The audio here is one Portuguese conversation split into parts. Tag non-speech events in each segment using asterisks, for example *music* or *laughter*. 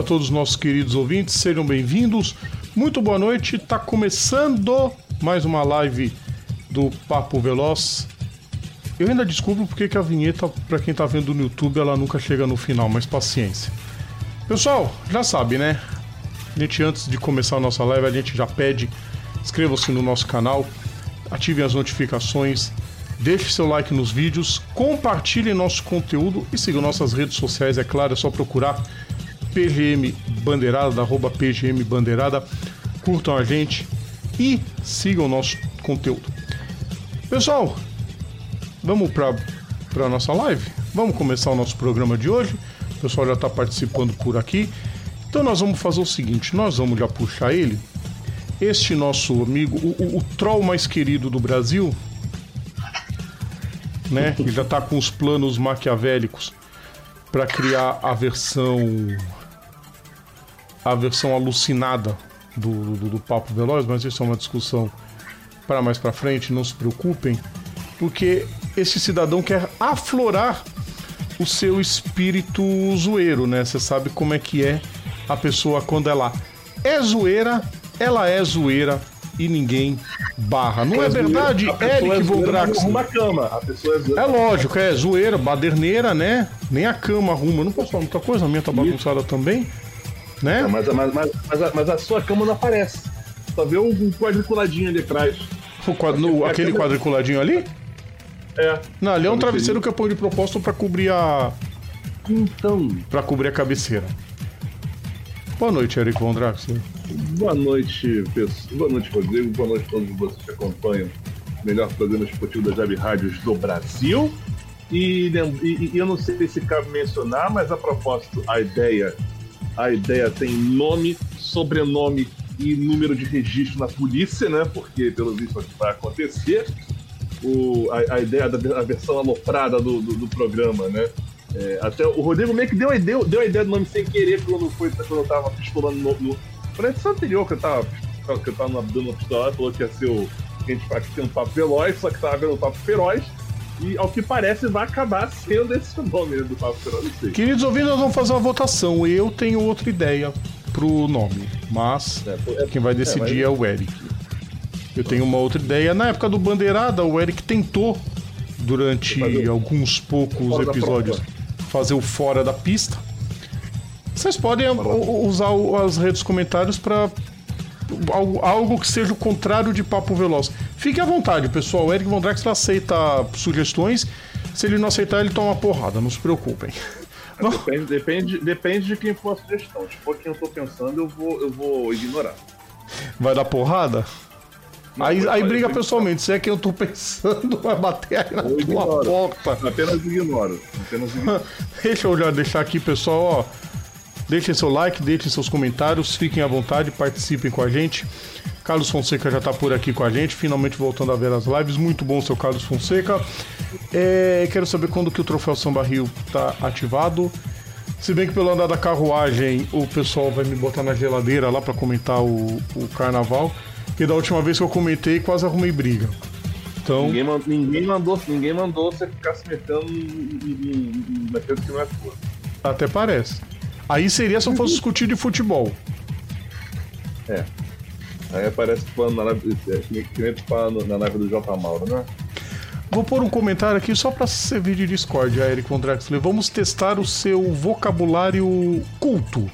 salve a todos os nossos queridos ouvintes, sejam bem-vindos. Muito boa noite, tá começando mais uma live do Papo Veloz. Eu ainda desculpo porque que a vinheta, para quem tá vendo no YouTube, ela nunca chega no final, mas paciência. Pessoal, já sabe, né? A gente, antes de começar a nossa live, a gente já pede, inscreva-se no nosso canal, ativem as notificações, deixe seu like nos vídeos, compartilhe nosso conteúdo e siga nossas redes sociais, é claro, é só procurar PGM Bandeirada, arroba PGM Bandeirada, curtam a gente e sigam o nosso conteúdo. Pessoal, vamos para a nossa live? Vamos começar o nosso programa de hoje. O pessoal já está participando por aqui. Então nós vamos fazer o seguinte, nós vamos já puxar ele. Este nosso amigo, o, o, o troll mais querido do Brasil, né? *laughs* Que já está com os planos maquiavélicos para criar a versão a versão alucinada do, do, do, Papo Veloz, mas isso é uma discussão para mais para frente, não se preocupem, porque esse cidadão quer aflorar o seu espírito zoeiro, né? Você sabe como é que é a pessoa quando ela é zoeira, ela é zoeira e ninguém barra. Não é, é verdade, Eric é Von Arruma a cama. A pessoa é, zoeira. é lógico, é zoeira, baderneira, né? Nem a cama arruma. Não posso falar muita coisa, a minha tá bagunçada também. Né? mas, mas, mas, mas, a, mas a sua cama não aparece. Só vê um quadriculadinho ali atrás. O quadro, no, aquele quadriculadinho ali? É. Não, ali é um travesseiro que eu ponho de propósito para cobrir a. Então. Para cobrir a cabeceira. Boa noite, Eric Von Draxler. Boa noite, pessoal. Boa noite, Rodrigo. Boa noite a todos vocês que acompanham o melhor programa esportivo das Web Rádios do Brasil. E, e, e, eu não sei se cabe mencionar, mas a propósito, a ideia, a ideia tem nome, sobrenome e número de registro na polícia, né? Porque pelo visto é vai acontecer. O, a, a ideia da a versão aloprada do, do, do programa, né? É, até o Rodrigo meio que deu ideia, deu a ideia do nome sem querer quando, foi, quando eu tava pistolando no. no na edição anterior que eu tava, que eu tava dando uma pistola, falou que ia ser o. Que a gente aqui tem um papo veloz, só que tava vendo um papo feroz. E ao que parece vai acabar sendo esse o nome do papo. Queridos ouvintes, nós vamos fazer uma votação. Eu tenho outra ideia pro nome, mas é, é, quem vai decidir é, mas... é o Eric. Eu tenho uma outra ideia. Na época do Bandeirada, o Eric tentou, durante alguns poucos episódios, fazer o fora da pista. Vocês podem usar as redes comentários para algo que seja o contrário de papo veloz. Fique à vontade, pessoal. O Eric Von aceita sugestões. Se ele não aceitar, ele toma porrada, não se preocupem. Depende, depende, depende de quem for a sugestão. Se for quem eu tô pensando, eu vou, eu vou ignorar. Vai dar porrada? Não, aí, aí briga pessoalmente. Se é quem eu tô *laughs* pensando, vai bater aí na tua porta. Apenas ignoro. Apenas ignoro. *laughs* Deixa eu já deixar aqui, pessoal, ó. Deixem seu like, deixem seus comentários, fiquem à vontade, participem com a gente. Carlos Fonseca já está por aqui com a gente, finalmente voltando a ver as lives. Muito bom, seu Carlos Fonseca. É, quero saber quando que o troféu Samba Rio está ativado. Se bem que pelo andar da carruagem o pessoal vai me botar na geladeira lá para comentar o, o carnaval. Que da última vez que eu comentei, quase arrumei briga. Então... Ninguém, ninguém, mandou, ninguém mandou você ficar se metendo naquilo que não é tua. Até parece. Aí seria se eu fosse discutir de futebol. É. Aí aparece falando na é, que falando na live do J. Mauro, né? Vou pôr um comentário aqui só para servir de Discord, Eric von Draxler. Vamos testar o seu vocabulário culto.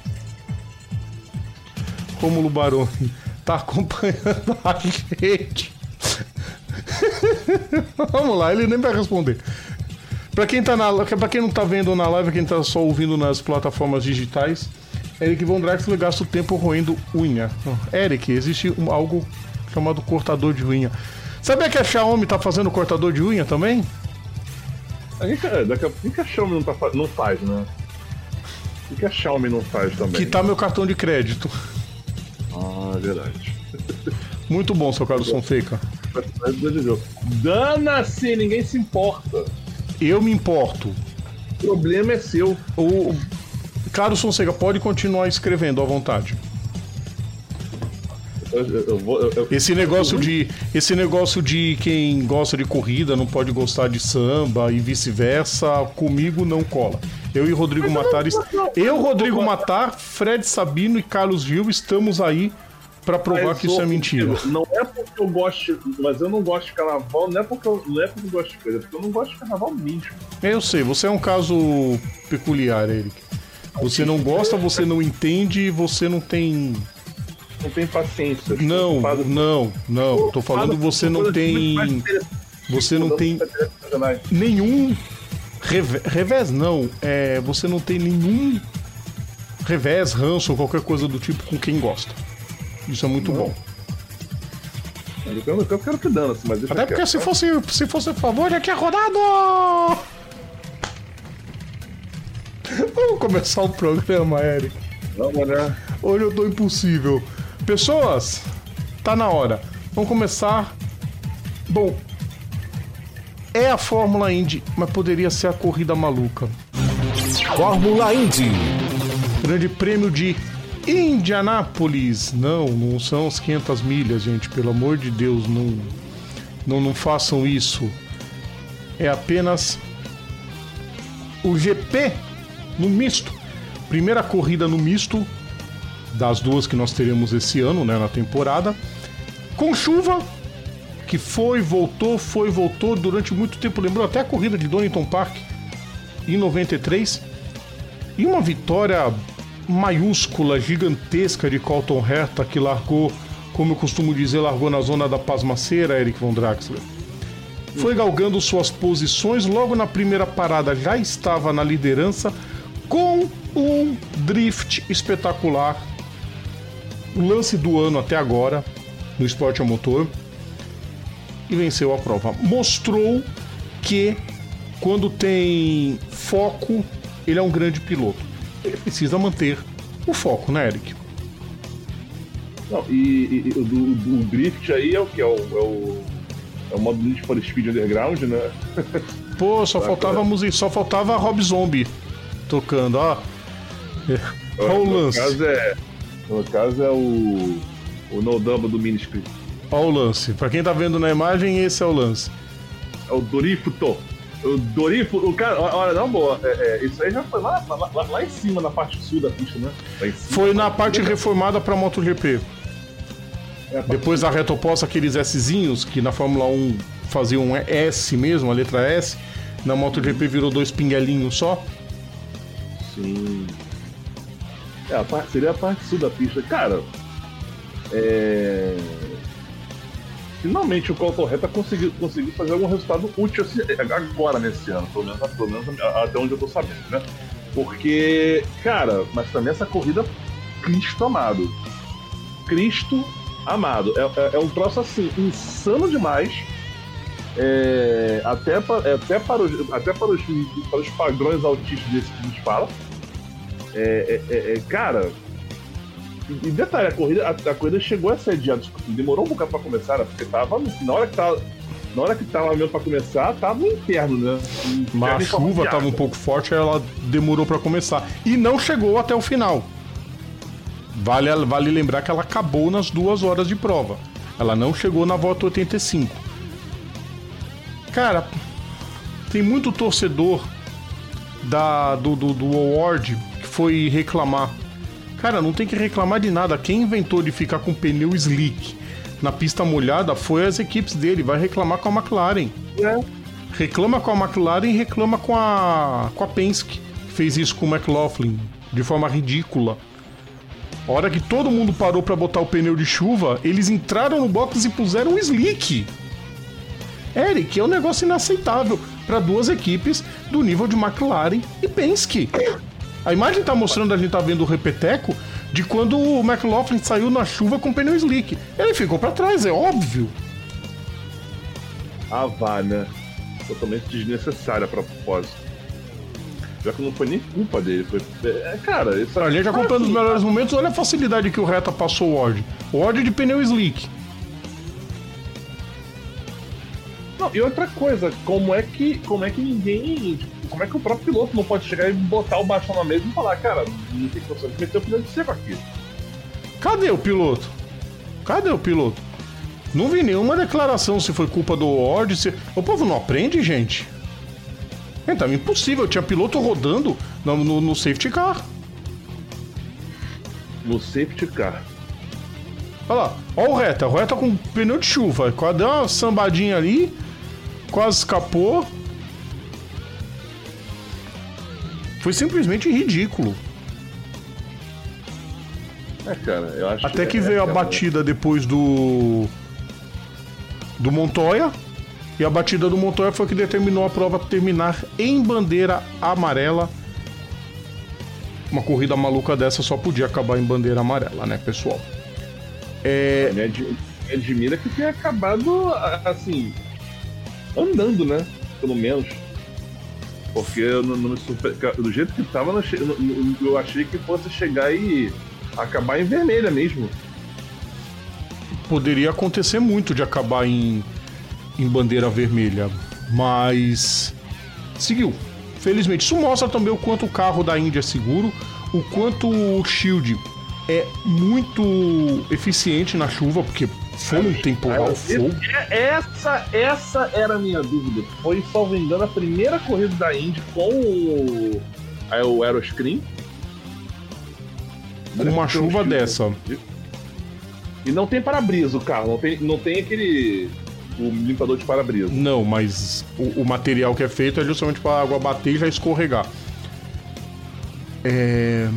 Romulo Baroni tá acompanhando a *laughs* gente. Vamos lá, ele nem vai responder. Para quem, tá na, pra quem não tá vendo na live, quem tá só ouvindo nas plataformas digitais, Eric Von Draxler gasta o tempo roendo unha. Eric, existe um, algo chamado cortador de unha. Sabia que a Xiaomi tá fazendo cortador de unha também? É, daqui a pouco a Xiaomi não, tá, não faz, né? O que a Xiaomi não faz também? Que tá meu cartão de crédito. Ah, é verdade. *laughs* Muito bom, seu Carlos Fonseca. Dana-se, ninguém se importa. Eu me importo. O problema é seu. O Carlos Fonseca pode continuar escrevendo à vontade. Eu, eu, eu, esse negócio de esse negócio de quem gosta de corrida não pode gostar de samba e vice-versa comigo não cola Eu e Rodrigo Matar. Eu, Rodrigo Matar, Fred Sabino e Carlos Gil estamos aí para provar mas, que isso é mentira. Não é porque eu gosto, mas eu não gosto de carnaval, não é porque eu, não é porque eu gosto de coisa, é porque eu não gosto de carnaval mesmo. É, eu sei, você é um caso peculiar, Eric. Você não gosta, você não entende, você não tem não tem paciência. Não, não, não. Tô falando você não tem. Você não tem nenhum revés, não. É, você não tem nenhum revés, ranço ou qualquer coisa do tipo com quem gosta. Isso é muito não. bom. Eu, eu quero que dane, mas Até porque se fosse, se fosse a favor, já tinha rodado! *laughs* Vamos começar o programa, Eric. Vamos, né? Hoje eu tô impossível. Pessoas, tá na hora. Vamos começar. Bom, é a Fórmula Indy, mas poderia ser a corrida maluca. Fórmula Indy. Grande prêmio de Indianápolis. Não, não são as 500 milhas, gente. Pelo amor de Deus, não, não, não façam isso. É apenas o GP no misto. Primeira corrida no misto das duas que nós teremos esse ano, né, na temporada. Com chuva, que foi, voltou, foi, voltou durante muito tempo. Lembrou até a corrida de Donington Park em 93. E uma vitória maiúscula, gigantesca de Colton Herta, que largou, como eu costumo dizer, largou na zona da pasmaceira, Eric von Draxler. Foi galgando suas posições, logo na primeira parada já estava na liderança, com um drift espetacular o lance do ano até agora no esporte a motor e venceu a prova. Mostrou que quando tem foco, ele é um grande piloto. Ele precisa manter o foco, né, Eric? Não, e, e o do, do, drift aí é o que? É o, é o, é o modo Need for Speed Underground, né? Pô, só faltava música, só faltava Rob Zombie tocando, ó. Olha o lance. caso é no caso é o, o No Dumbo do Ministry. Olha o lance. Pra quem tá vendo na imagem, esse é o lance. É o Dorifuto. O Dorifo, o cara, olha, não, boa. É, é, isso aí já foi lá, lá, lá, lá, em cima, na parte sul da pista, né? Cima, foi na parte reformada pra MotoGP. É Depois da reta oposta, aqueles Szinhos, que na Fórmula 1 faziam um S mesmo, a letra S, na MotoGP virou dois pinguelinhos só. Sim. É, a parte, seria a parte sul da pista. Cara, é... finalmente o Colton Reta conseguiu, conseguiu fazer algum resultado útil assim, agora nesse ano, pelo menos, pelo menos até onde eu tô sabendo, né? Porque, cara, mas também essa corrida, Cristo amado. Cristo amado. É, é, é um troço assim, insano demais. É, até, é, até, para os, até para, os, para os padrões autistas desse que a gente fala. É, é, é, cara, e, detalhe, a corrida, a, a, corrida chegou a ser adiada, demorou um bocado pra começar, né? porque tava. Na hora que tava. Na hora que tava mesmo pra começar, tava no inferno, né? Mas a chuva tava um pouco forte, ela demorou para começar. E não chegou até o final. Vale, vale lembrar que ela acabou nas duas horas de prova. Ela não chegou na volta 85. Cara, tem muito torcedor da, do, do, do Award foi reclamar. Cara, não tem que reclamar de nada. Quem inventou de ficar com pneu slick na pista molhada foi as equipes dele. Vai reclamar com a McLaren. É. Reclama com a McLaren e reclama com a, com a Penske. Fez isso com o McLaughlin de forma ridícula. A hora que todo mundo parou para botar o pneu de chuva, eles entraram no box e puseram um slick. Eric, é um negócio inaceitável para duas equipes do nível de McLaren e Penske. A imagem tá mostrando, a gente tá vendo o repeteco de quando o McLaughlin saiu na chuva com pneu slick. Ele ficou para trás, é óbvio. Ah, vá, né? Totalmente desnecessária a propósito. Já que não foi nem culpa dele. Foi... É, cara, isso A gente acompanhando os melhores momentos, olha a facilidade que o Reta passou o Ward. O Ward de pneu slick. Não, e outra coisa, como é que, como é que ninguém. Como é que o próprio piloto não pode chegar e botar o bastão na mesa e falar, cara, não tem condição de meter o pneu de seco aqui? Cadê o piloto? Cadê o piloto? Não vi nenhuma declaração se foi culpa do Ward, se. O povo não aprende, gente. Então, impossível, tinha piloto rodando no, no, no safety car. No safety car. Olha lá, olha o Reta, o Reta com pneu de chuva, deu uma sambadinha ali, quase escapou. Foi simplesmente ridículo. É, cara, eu acho Até que é- veio é a batida depois do. do Montoya. E a batida do Montoya foi que determinou a prova terminar em bandeira amarela. Uma corrida maluca dessa só podia acabar em bandeira amarela, né, pessoal? É, Me, ad- me admira que tenha acabado, assim, andando, né? Pelo menos. Porque eu não, não me surpre... do jeito que tava, eu achei que fosse chegar e acabar em vermelha mesmo. poderia acontecer muito de acabar em, em bandeira vermelha, mas seguiu. Felizmente, isso mostra também o quanto o carro da Índia é seguro, o quanto o Shield é muito eficiente na chuva, porque foi um temporal fogo. É- Essa, essa era a minha dúvida. Foi, salvo engano, a primeira corrida da Indy com o, aí, o Aeroscreen. Com uma um chuva dessa. E não tem para-brisa o carro, não tem, não tem aquele. o limpador de para-brisa. Não, mas o, o material que é feito é justamente para a água bater e já escorregar. É.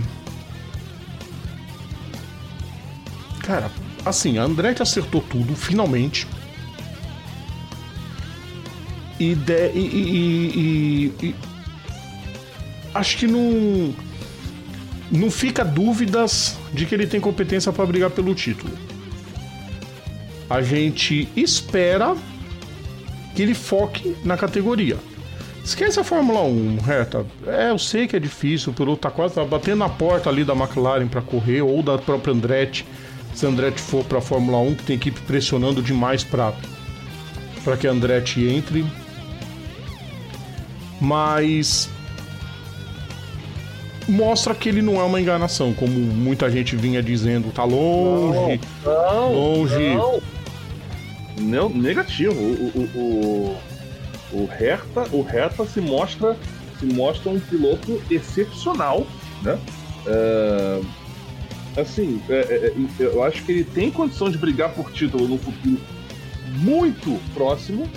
Cara, assim, a Andretti acertou tudo, finalmente. E, de, e, e- e- Acho que não. Não fica dúvidas de que ele tem competência para brigar pelo título. A gente espera que ele foque na categoria. Esquece a Fórmula 1, reta. É, eu sei que é difícil, o piloto tá quase tá batendo na porta ali da McLaren para correr, ou da própria Andretti, se a Andretti for para Fórmula 1, que tem equipe pressionando demais para para que a Andretti entre. Mas mostra que ele não é uma enganação, como muita gente vinha dizendo, tá longe. Não, Longe. Não. Não, negativo. O, o, o, o Hertha, o Hertha se mostra se mostra um piloto excepcional, né? É, assim, é, é, é, eu acho que ele tem condição de brigar por título no futuro muito próximo.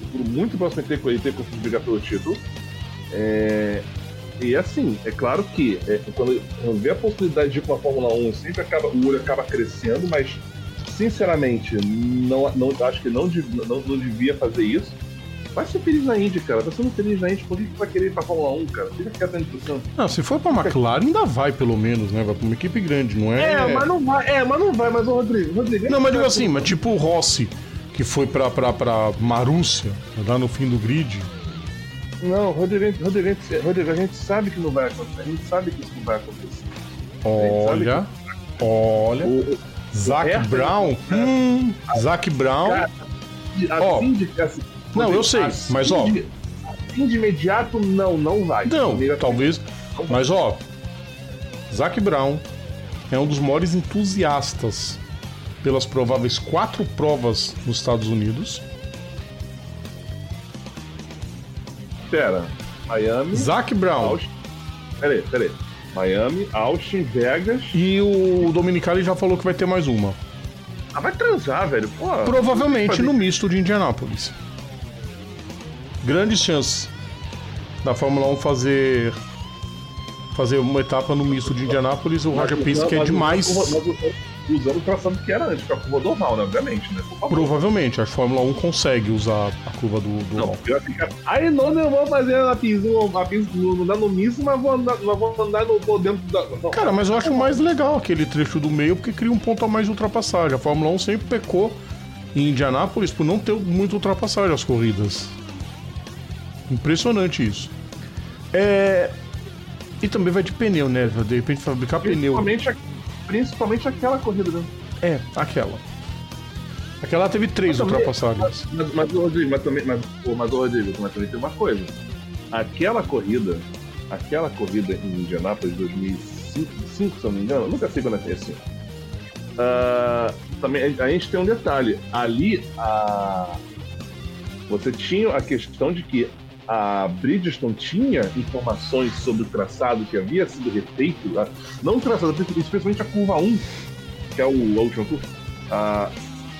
Futuro muito próximo ele ter, ele ter condição de brigar pelo título. É, e assim, é claro que é, quando eu vê a possibilidade de ir com a Fórmula 1, sempre acaba, o olho acaba crescendo, mas sinceramente, não, não, acho que não, não, não devia fazer isso. Vai ser feliz na Indy, cara. Tá sendo feliz na Indy. Por que que vai querer ir pra Fórmula 1, cara? Fica quieto na discussão. Não, se for pra McLaren, ainda vai pelo menos, né? Vai pra uma equipe grande, não é? É, mas não vai, é, mas não vai, mas o Rodrigo, Rodrigo. Não, mas digo assim, mas tipo o Rossi, que foi pra, pra, pra Marúcia, lá no fim do grid. Não, Rodrigo, Rodrigo, a gente- Rodrigo, a gente sabe que não vai acontecer. A gente sabe que isso não vai acontecer. Olha, olha. O, Zac Brown. Hum, Zac Brown. Cara, assim de, assim, não, eu sei, assim mas, ó. de- assim de imediato, não, não vai. Não, talvez. Mas ó, Zac Brown é um dos maiores entusiastas pelas prováveis quatro provas nos Estados Unidos. Pera, Miami, Zac Brown. Austin. Peraí, peraí. Miami, Austin, Vegas. E o Dominicali já falou que vai ter mais uma. Ah, vai transar, velho. Pô, Provavelmente no misto de Indianápolis. Grandes chances da Fórmula 1 fazer fazer uma etapa no misto de Indianápolis. O pensa que é demais. Usando o traçado que era antes, com a curva normal, né? Obviamente, né? Provavelmente a Fórmula 1 consegue usar a curva do, do Não. Aí não, não vou fazer a piso, a piso, não dá no misto, mas vou andar, mas vou andar no, por dentro da. Não. Cara, mas eu acho mais legal aquele trecho do meio porque cria um ponto a mais de ultrapassagem. A Fórmula 1 sempre pecou em Indianápolis por não ter muita ultrapassagem as corridas. Impressionante isso. É... E também vai de pneu, né? De repente fabricar pneu. Principalmente, a- principalmente aquela corrida, né? É, aquela. Aquela teve três Mas ultrapassagens. Mas, mas, Rodrigo, mas também, mas, pô, mas, Rodrigo, mas também tem uma coisa. Aquela corrida, aquela corrida em Indianápolis 2005, se eu não me engano, eu nunca sei quando é que é assim. Ah, também a, a gente tem um detalhe. Ali, a, você tinha a questão de que a Bridgestone tinha informações sobre o traçado que havia sido refeito, não o traçado, especialmente a curva 1, que é o, a última curva, a,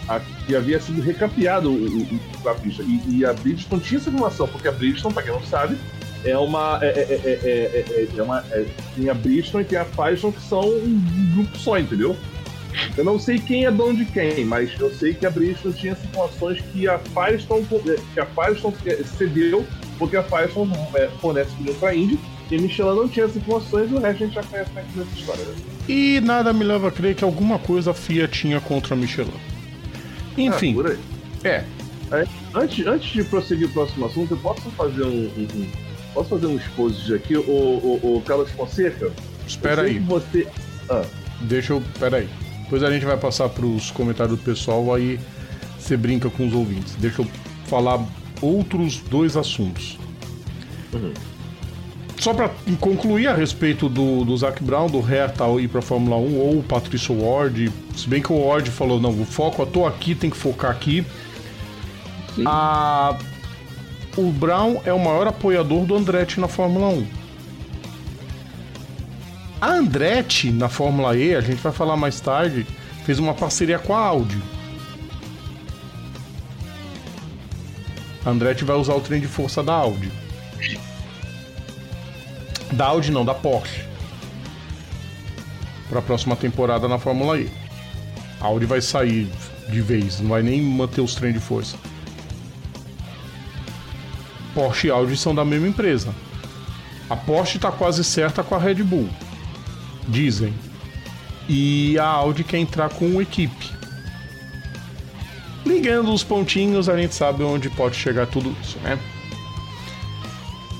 a, que havia sido recapeado o, a pista. E, e, a Bridgestone tinha essa informação, porque a Bridgestone, para quem não sabe, é uma. É, é, é, é uma tem a Bridgestone e tem a Firestone, que são um grupo só, entendeu? Eu não sei quem é dono de quem, mas eu sei que a Bridgestone tinha situações que a Firestone, que a Firestone cedeu, porque a Firestone fornece pneu para Indy, e Michelin não tinha as informações o resto a gente já conhece nessa história. Né? E nada me leva a crer que alguma coisa a FIA tinha contra a Michelin. Enfim. Ah, é. é. Antes, antes de prosseguir o próximo assunto, eu posso fazer um, um, posso fazer um exposit aqui, o, o, o Carlos Fonseca? Espera aí. Você... Ah. Deixa eu. Espera aí. Depois a gente vai passar para os comentários do pessoal, aí você brinca com os ouvintes. Deixa eu falar outros dois assuntos. Uhum. Só para concluir a respeito do, do Zac Brown, do Hertha ir para Fórmula 1, ou o Patrício Ward, se bem que o Ward falou: não, o foco, eu tô aqui, tem que focar aqui. A... O Brown é o maior apoiador do Andretti na Fórmula 1. A Andretti, na Fórmula E, a gente vai falar mais tarde, fez uma parceria com a Audi. Andretti vai usar o trem de força da Audi. Da Audi não, da Porsche. Para a próxima temporada na Fórmula E. A Audi vai sair de vez, não vai nem manter os trem de força. Porsche e Audi são da mesma empresa. A Porsche está quase certa com a Red Bull dizem. E a Audi quer entrar com equipe. Ligando os pontinhos, a gente sabe onde pode chegar tudo isso, né?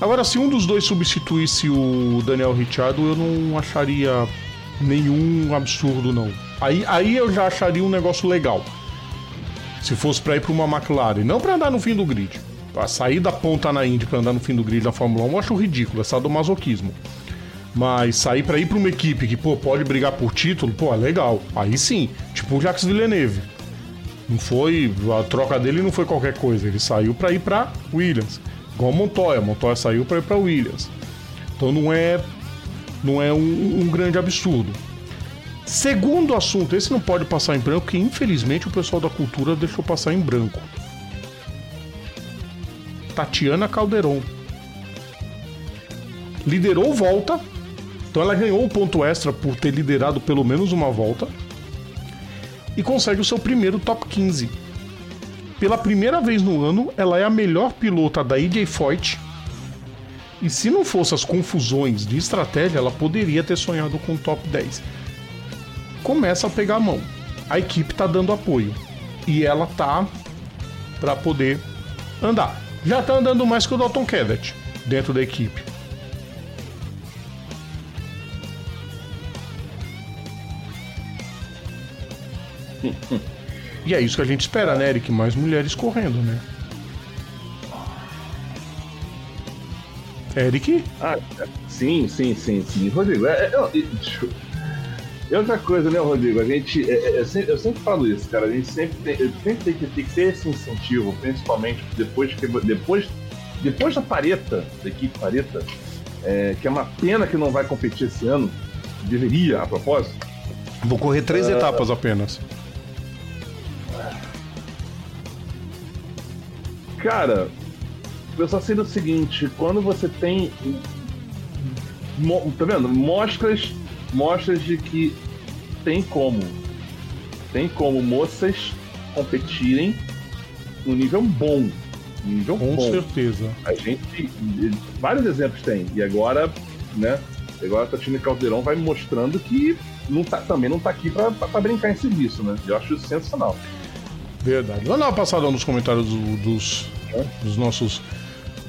Agora, se um dos dois substituísse o Daniel Ricciardo, eu não acharia nenhum absurdo, não. Aí, aí eu já acharia um negócio legal. Se fosse para ir para uma McLaren, não para andar no fim do grid. Pra sair da ponta na Indy para andar no fim do grid da Fórmula 1, eu acho ridículo, é sadomasoquismo. Mas sair para ir para uma equipe que, pô, pode brigar por título, pô, é legal. Aí sim, tipo o Jacques Villeneuve. Não foi. A troca dele não foi qualquer coisa. Ele saiu para ir para Williams. Igual Montoya. Montoya saiu para ir para Williams. Então não é. Não é um, um grande absurdo. Segundo assunto, esse não pode passar em branco, porque infelizmente o pessoal da cultura deixou passar em branco. Tatiana Calderon liderou volta então ela ganhou um ponto extra por ter liderado pelo menos uma volta e consegue o seu primeiro top 15. Pela primeira vez no ano, ela é a melhor pilota da EJ Foyt. E se não fosse as confusões de estratégia, ela poderia ter sonhado com o top 10. Começa a pegar a mão. A equipe tá dando apoio. E ela tá para poder andar. Já tá andando mais que o Dalton Kevet dentro da equipe. *laughs* e é isso que a gente espera, né, Eric? Mais mulheres correndo, né? Eric? Ah, sim, sim, sim, sim. Rodrigo, é, é, é outra coisa, né, Rodrigo? A gente. É, é, eu, sempre, eu, sempre, falo isso, cara. A gente sempre tem, sempre tem, que, tem que ter esse incentivo, principalmente depois, que, depois, depois da Pareta, da equipe Pareta, é, que é uma pena que não vai competir esse ano. Deveria, a propósito. Vou correr três uh, etapas apenas. Cara, eu só sei do seguinte, quando você tem. Tá vendo? Mostras. Mostras de que tem como. Tem como moças competirem no nível bom. Nível Com bom. certeza. A gente. Vários exemplos tem. E agora, né? Agora a Tatiana Caldeirão vai mostrando que não tá, também não tá aqui pra, pra, pra brincar em serviço, né? Eu acho isso sensacional. Verdade. Vamos dar uma passada nos comentários do, dos, dos nossos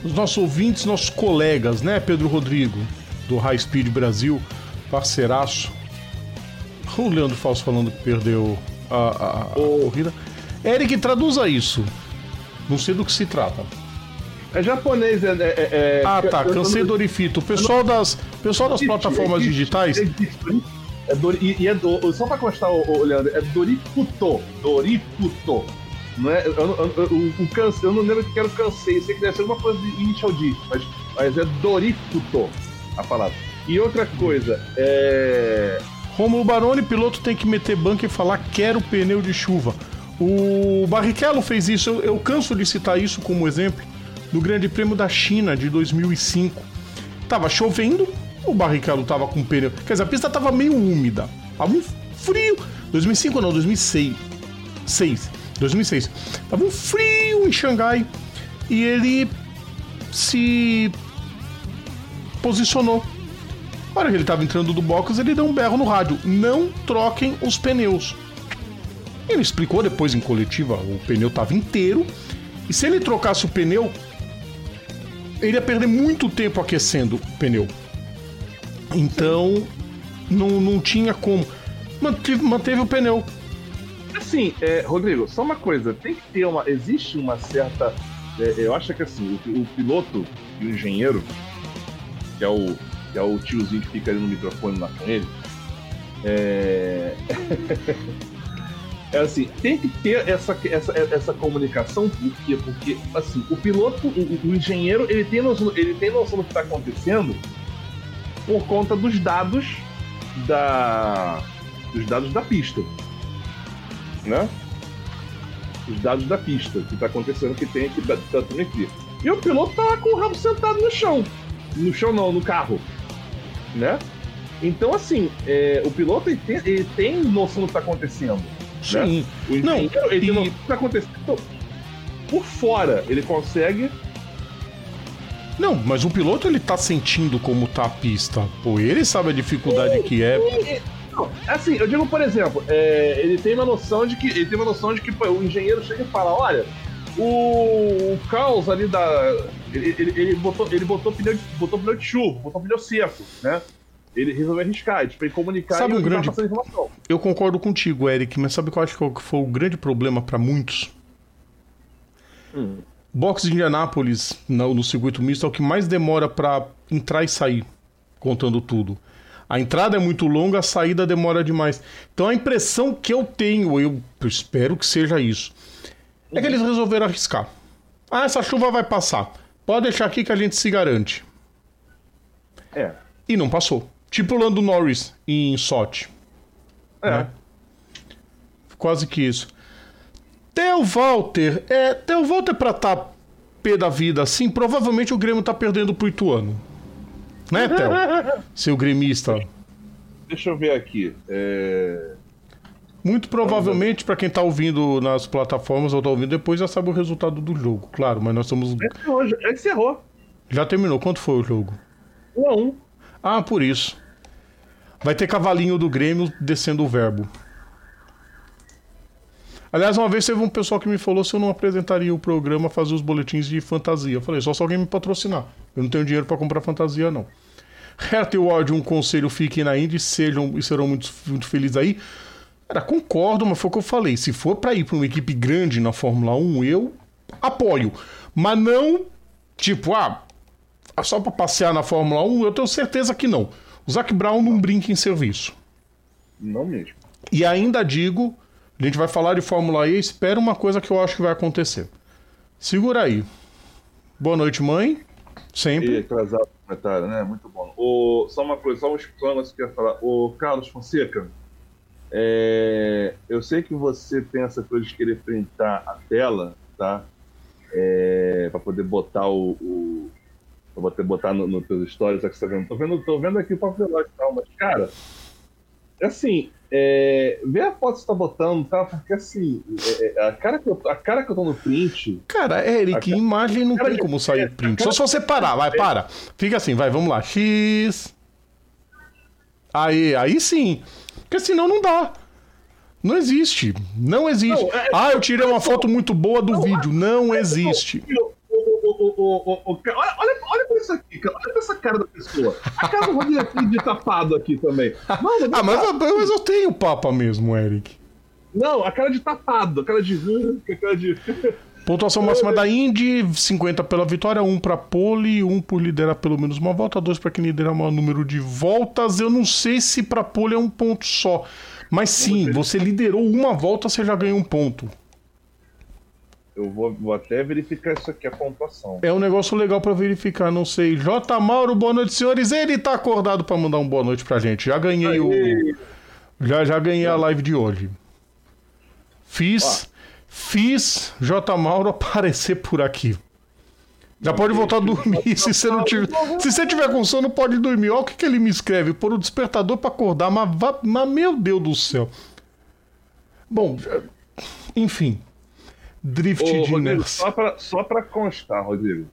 dos nossos ouvintes, nossos colegas, né? Pedro Rodrigo, do High Speed Brasil, parceiraço. O Leandro Falso falando que perdeu a, a, a corrida. Eric, traduza isso. Não sei do que se trata. É japonês, é. é, é ah, tá. Cansei do Orifito. O pessoal das, pessoal das plataformas digitais. É Dori, e, e é do, só pra constar, o, o Leandro, é Doriputo. Doriputo. Não é, eu, eu, eu, o canse, eu não lembro que era o cansei, sei que deve ser alguma coisa de initial D, mas, mas é Dorifuto a palavra. E outra coisa, é. Romulo Baroni, piloto tem que meter banca e falar quero pneu de chuva. O Barrichello fez isso, eu, eu canso de citar isso como exemplo, no Grande Prêmio da China de 2005. Tava chovendo, o Barrichello tava com pneu. Quer dizer, a pista tava meio úmida, tava um frio. 2005 não, 2006. 6. 2006. Tava um frio em Xangai e ele se posicionou. Na hora que ele estava entrando do box, ele deu um berro no rádio: não troquem os pneus. Ele explicou depois em coletiva: o pneu estava inteiro e se ele trocasse o pneu, ele ia perder muito tempo aquecendo o pneu. Então, não, não tinha como. Manteve, manteve o pneu. Assim, é, Rodrigo, só uma coisa, tem que ter uma. Existe uma certa. É, eu acho que assim, o, o, piloto e o engenheiro, que é o, que é o tiozinho que fica ali no microfone lá com ele, é. *laughs* é assim, tem que ter essa, essa, essa comunicação, por quê? Porque, assim, o piloto, o, o engenheiro, ele tem, noção, ele tem noção do que está acontecendo por conta dos dados da. dos dados da pista né? Os dados da pista, que está acontecendo, que tem aqui da, da telemetria. E o piloto tá lá com o rabo sentado no chão. No chão não, no carro. Né? Então, assim, é, o piloto ele tem, ele tem noção do que está acontecendo. Né? Sim. Né? O não, ele e... tem noção do que está acontecendo. Por fora, ele consegue não, mas o piloto ele tá sentindo como tá a pista. Pô, ele sabe a dificuldade que é. Não, assim, eu digo, por exemplo, é, ele tem uma noção de que. Ele tem uma noção de que pô, o engenheiro chega e fala, olha, o, o caos ali da. Ele, ele, ele, botou, ele botou, pneu de, botou pneu de chuva, botou pneu seco, né? Ele resolveu arriscar, tipo, ele comunicar sabe e um grande... informação. Eu concordo contigo, Eric, mas sabe eu acho que foi o grande problema para muitos? Hum. Box de Indianápolis no, no circuito misto é o que mais demora para entrar e sair, contando tudo. A entrada é muito longa, a saída demora demais. Então a impressão que eu tenho, eu espero que seja isso, é que eles resolveram arriscar. Ah, essa chuva vai passar. Pode deixar aqui que a gente se garante. É. E não passou. Tipo o Lando Norris em Sochi. É. Né? Quase que isso. Theo Walter. É, Theo Walter pra estar tá pé da vida assim, provavelmente o Grêmio tá perdendo pro Ituano. Né, Theo? *laughs* Seu gremista. Deixa eu ver aqui. É... Muito provavelmente, para quem tá ouvindo nas plataformas ou tá ouvindo depois, já sabe o resultado do jogo, claro, mas nós estamos. Encerrou, já encerrou. Já terminou. Quanto foi o jogo? 1 a 1 Ah, por isso. Vai ter cavalinho do Grêmio descendo o verbo. Aliás, uma vez teve um pessoal que me falou se eu não apresentaria o programa fazer os boletins de fantasia. Eu falei, só se alguém me patrocinar. Eu não tenho dinheiro para comprar fantasia, não. Herta e Ward, um conselho, fiquem na Indy sejam, e serão muito, muito felizes aí. Cara, concordo, mas foi o que eu falei. Se for para ir para uma equipe grande na Fórmula 1, eu apoio. Mas não, tipo, ah, só para passear na Fórmula 1, eu tenho certeza que não. O Zac Brown não brinca em serviço. Não mesmo. E ainda digo a gente vai falar de Fórmula E, espera uma coisa que eu acho que vai acontecer. Segura aí. Boa noite, mãe. Sempre. E atrasado comentário, né? Muito bom. O, só uma coisa, só um planos que eu ia falar. O Carlos Fonseca, é, eu sei que você tem essa coisa de querer printar a tela, tá? É, para poder botar o, o para poder botar no, no teus stories, você tá vendo. Tô vendo, tô vendo aqui o Papo Veloz e tal, mas cara, assim, é, vê a foto que você tá botando, tá? Porque assim, é, é, a, cara que eu, a cara que eu tô no print. Cara, Eric, a, imagem não tem como sair print. Só se você parar, vai, para. Fica assim, vai, vamos lá. X. Aí, aí sim. Porque senão não dá. Não existe. Não existe. Não, é, ah, eu tirei uma foto muito boa do não, vídeo. Não existe. Eu, o, o, olha, olha, olha pra isso aqui, olha pra essa cara da pessoa. A cara do Rodrigo aqui de tapado aqui também. Mano, ah, mas, mas eu tenho papa mesmo, Eric. Não, a cara de tapado, a cara de. A cara de... Pontuação *laughs* máxima da Indy, 50 pela vitória, 1 para pole, 1 por liderar pelo menos uma volta, 2 para quem lidera o maior número de voltas. Eu não sei se para pole é um ponto só. Mas sim, você liderou uma volta, você já ganhou um ponto. Eu vou, vou até verificar isso aqui, a pontuação. É um negócio legal pra verificar, não sei. J. Mauro, boa noite, senhores. Ele tá acordado pra mandar um boa noite pra gente. Já ganhei o. Já, já ganhei a live de hoje. Fiz. Fiz J. Mauro aparecer por aqui. Já pode voltar a dormir. *laughs* Se você, não tiver, se você tiver com sono, pode dormir. Olha o que, que ele me escreve. Pôr o despertador pra acordar. Mas, mas meu Deus do céu. Bom, enfim. Drift Ô, de Rodrigo, nerds. só pra, só pra constar, Rodrigo.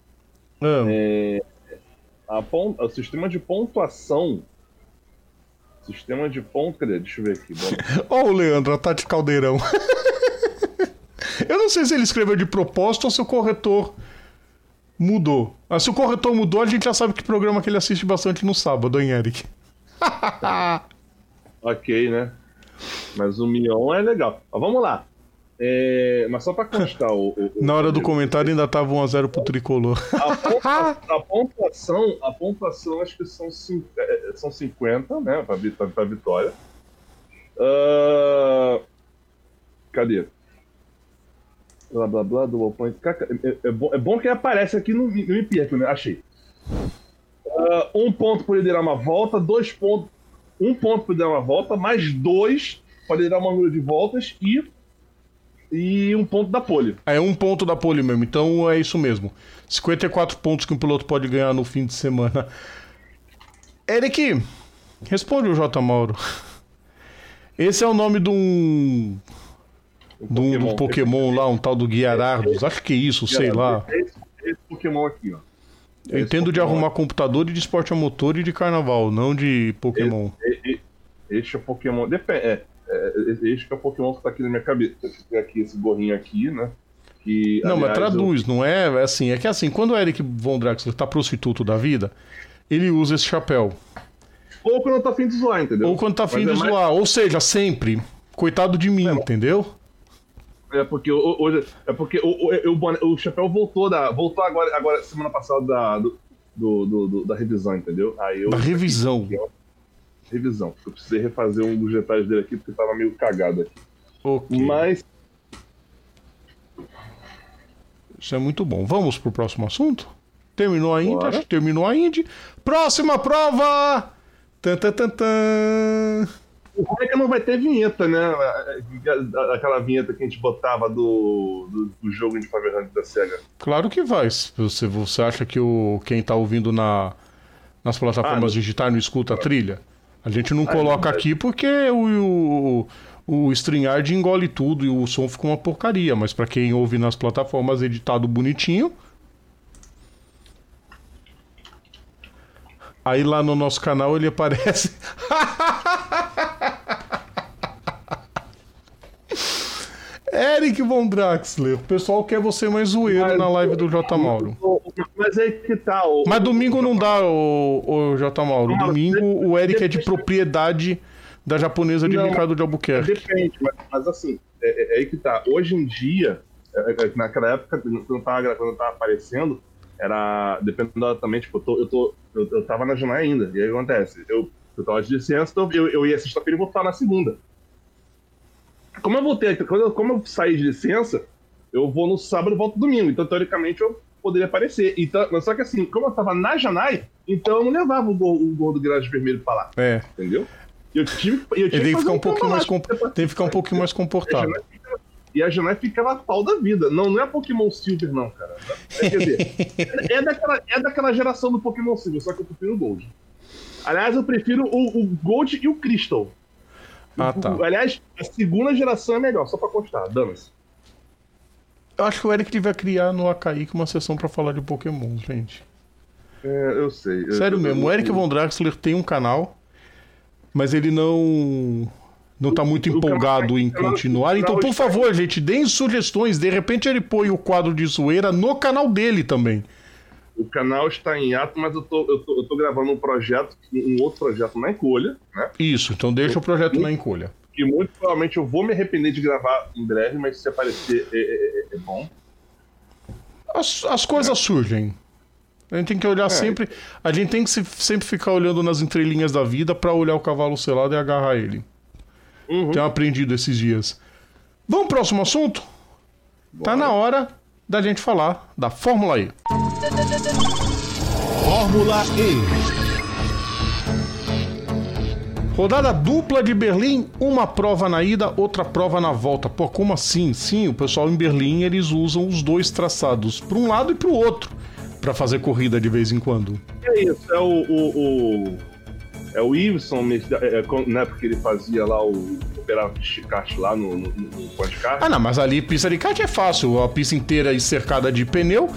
Ah, A pon- o sistema de pontuação. Sistema de ponto. Cadê? Deixa eu ver aqui. *laughs* Ó o Leandro, a Tati Caldeirão. *laughs* Eu não sei se ele escreveu de propósito ou se o corretor mudou. Mas se o corretor mudou, a gente já sabe que programa que ele assiste bastante no sábado, hein, Eric? *laughs* ok, né? Mas o Mion é legal. Mas vamos lá. É, mas só pra constar o. o- o- Na hora do Rodrigo, comentário ainda tava 1x0 pro tricolor. A, *laughs* pontua- a pontuação, a pontuação acho que são, cin- é, são 50, né? Pra, pra, pra vitória. Ah, cadê? Blá blá blá, do point. Caca, É, é bom, é bom que aparece aqui no, no me perco, né? Achei. Ah, um ponto por liderar uma volta, dois pontos. Um ponto por liderar uma volta, mais dois para liderar uma número de voltas e. E um ponto da pole. É um ponto da pole mesmo, então é isso mesmo. 54 pontos que um piloto pode ganhar no fim de semana. *laughs* Eric, responde o J. Mauro. *laughs* Esse é o nome de um. Um, de um Pokémon lá, um tal do Guiarardos. Acho que é isso, sei lá. Esse, esse Pokémon aqui, ó. Eu entendo de arrumar computador e de esporte a motor e de carnaval, não de Pokémon. E- e- Este é o Pokémon. Depende. É, é, este é o Pokémon que tá aqui na minha cabeça. Tem aqui esse gorrinho aqui, né? Que, Não, mas aliás, traduz, não é é assim. É que assim, quando o Eric Von Draxler tá prostituto da vida, ele usa esse chapéu. eu- Ou quando eu tô afim de zoar, entendeu? Ou quando tá afim Mas de é mais- zoar. Ou seja, sempre. Coitado de mim, entendeu? É porque o- hoje. É porque o, o, o, chapéu voltou da. Voltou agora, agora semana passada da, do, do, do- da revisão, entendeu? Aí eu. Da revisão. Revisão. Eu precisei refazer um dos detalhes dele aqui porque tava meio cagado aqui. Ok. Mas. Isso é muito bom. Vamos pro próximo assunto? Terminou a Indy? Acho que terminou a Indy. Próxima prova! Tan, tan, tan, tan. O ruim é que não vai ter vinheta, né? Aquela vinheta que a gente botava do, do, do jogo de Faverante da SEGA. Claro que vai. Você, você acha que o, quem tá ouvindo na, nas plataformas Ah, digitais não escuta a trilha? A gente não coloca aqui porque o, o, o StreamYard engole tudo e o som fica uma porcaria. Mas pra quem ouve nas plataformas editado bonitinho. Aí lá no nosso canal ele aparece. *laughs* Eric Von Draxler, o pessoal quer você mais zoeiro Mas- na live do J. Mauro. Mas aí que tá. O, Mas domingo não dá, o, o J. Mauro. Domingo o Eric é de propriedade da japonesa de Não, Ricardo de Albuquerque. Depende, mas, mas assim, é, é- é aí que tá. Hoje em dia, é- é- naquela época, quando eu tava, gra- quando eu tava aparecendo, era. Dependendo também, tipo, eu, tô, eu, tô, eu, eu tava na janela ainda. E aí acontece? Eu, eu tava de licença, então eu, eu ia sexta-feira e voltar na segunda. Como eu voltei, quando eu, como eu saí de licença, eu vou no sábado e volto domingo. Então, teoricamente, eu poderia aparecer. Então, mas só que assim, como eu tava na Janai, então eu não levava o gol, o gol do Garage Vermelho pra lá, É. entendeu? Eu tive, eu tive Ele que ficar um pouquinho mais, comp... tem que ficar um pouquinho mais E a comportado. E a Janai ficava pau da vida. Não, não é Pokémon Silver, não, cara. É, quer dizer, é, é daquela, é daquela geração do Pokémon Silver, só que eu prefiro o Gold. Aliás, eu prefiro o, o Gold e o Crystal. Ah, tá. Aliás, a segunda geração é melhor, só pra constar. Damas. Eu acho que o Eric devia criar no Acaíque uma sessão pra falar de Pokémon, gente. É, eu sei. Eu- Sério mesmo, o Eric Von Draxler tem um canal, mas ele não não tá muito O empolgado em o canal- continuar. Então, por favor, gente, deem sugestões. De repente ele põe o quadro de zoeira no canal dele também. O canal está em ato, mas eu tô, eu tô, eu tô gravando um projeto, um outro projeto na encolha, né? Isso, então deixa o projeto na encolha. Que muito provavelmente eu vou me arrepender de gravar em breve, mas se aparecer é, é- é- é bom. As, as coisas surgem. A gente tem que olhar sempre. A gente tem que se- sempre ficar olhando nas entrelinhas da vida pra olhar o cavalo selado e agarrar ele. Uhum. Tenho aprendido esses dias. Vamos pro próximo assunto? Tá na hora da gente falar da Fórmula E. Fórmula E. Rodada dupla de Berlim, uma prova na ida, outra prova na volta. Pô, como assim? Sim, o pessoal em Berlim eles usam os dois traçados para um lado e para o outro para fazer corrida de vez em quando. É isso, é o, o, o é o Iveson, é, é, né, porque ele fazia lá o operava de kart lá no, no, no podcast. Ah, não, mas ali pista de kart é fácil, a pista inteira cercada de pneu.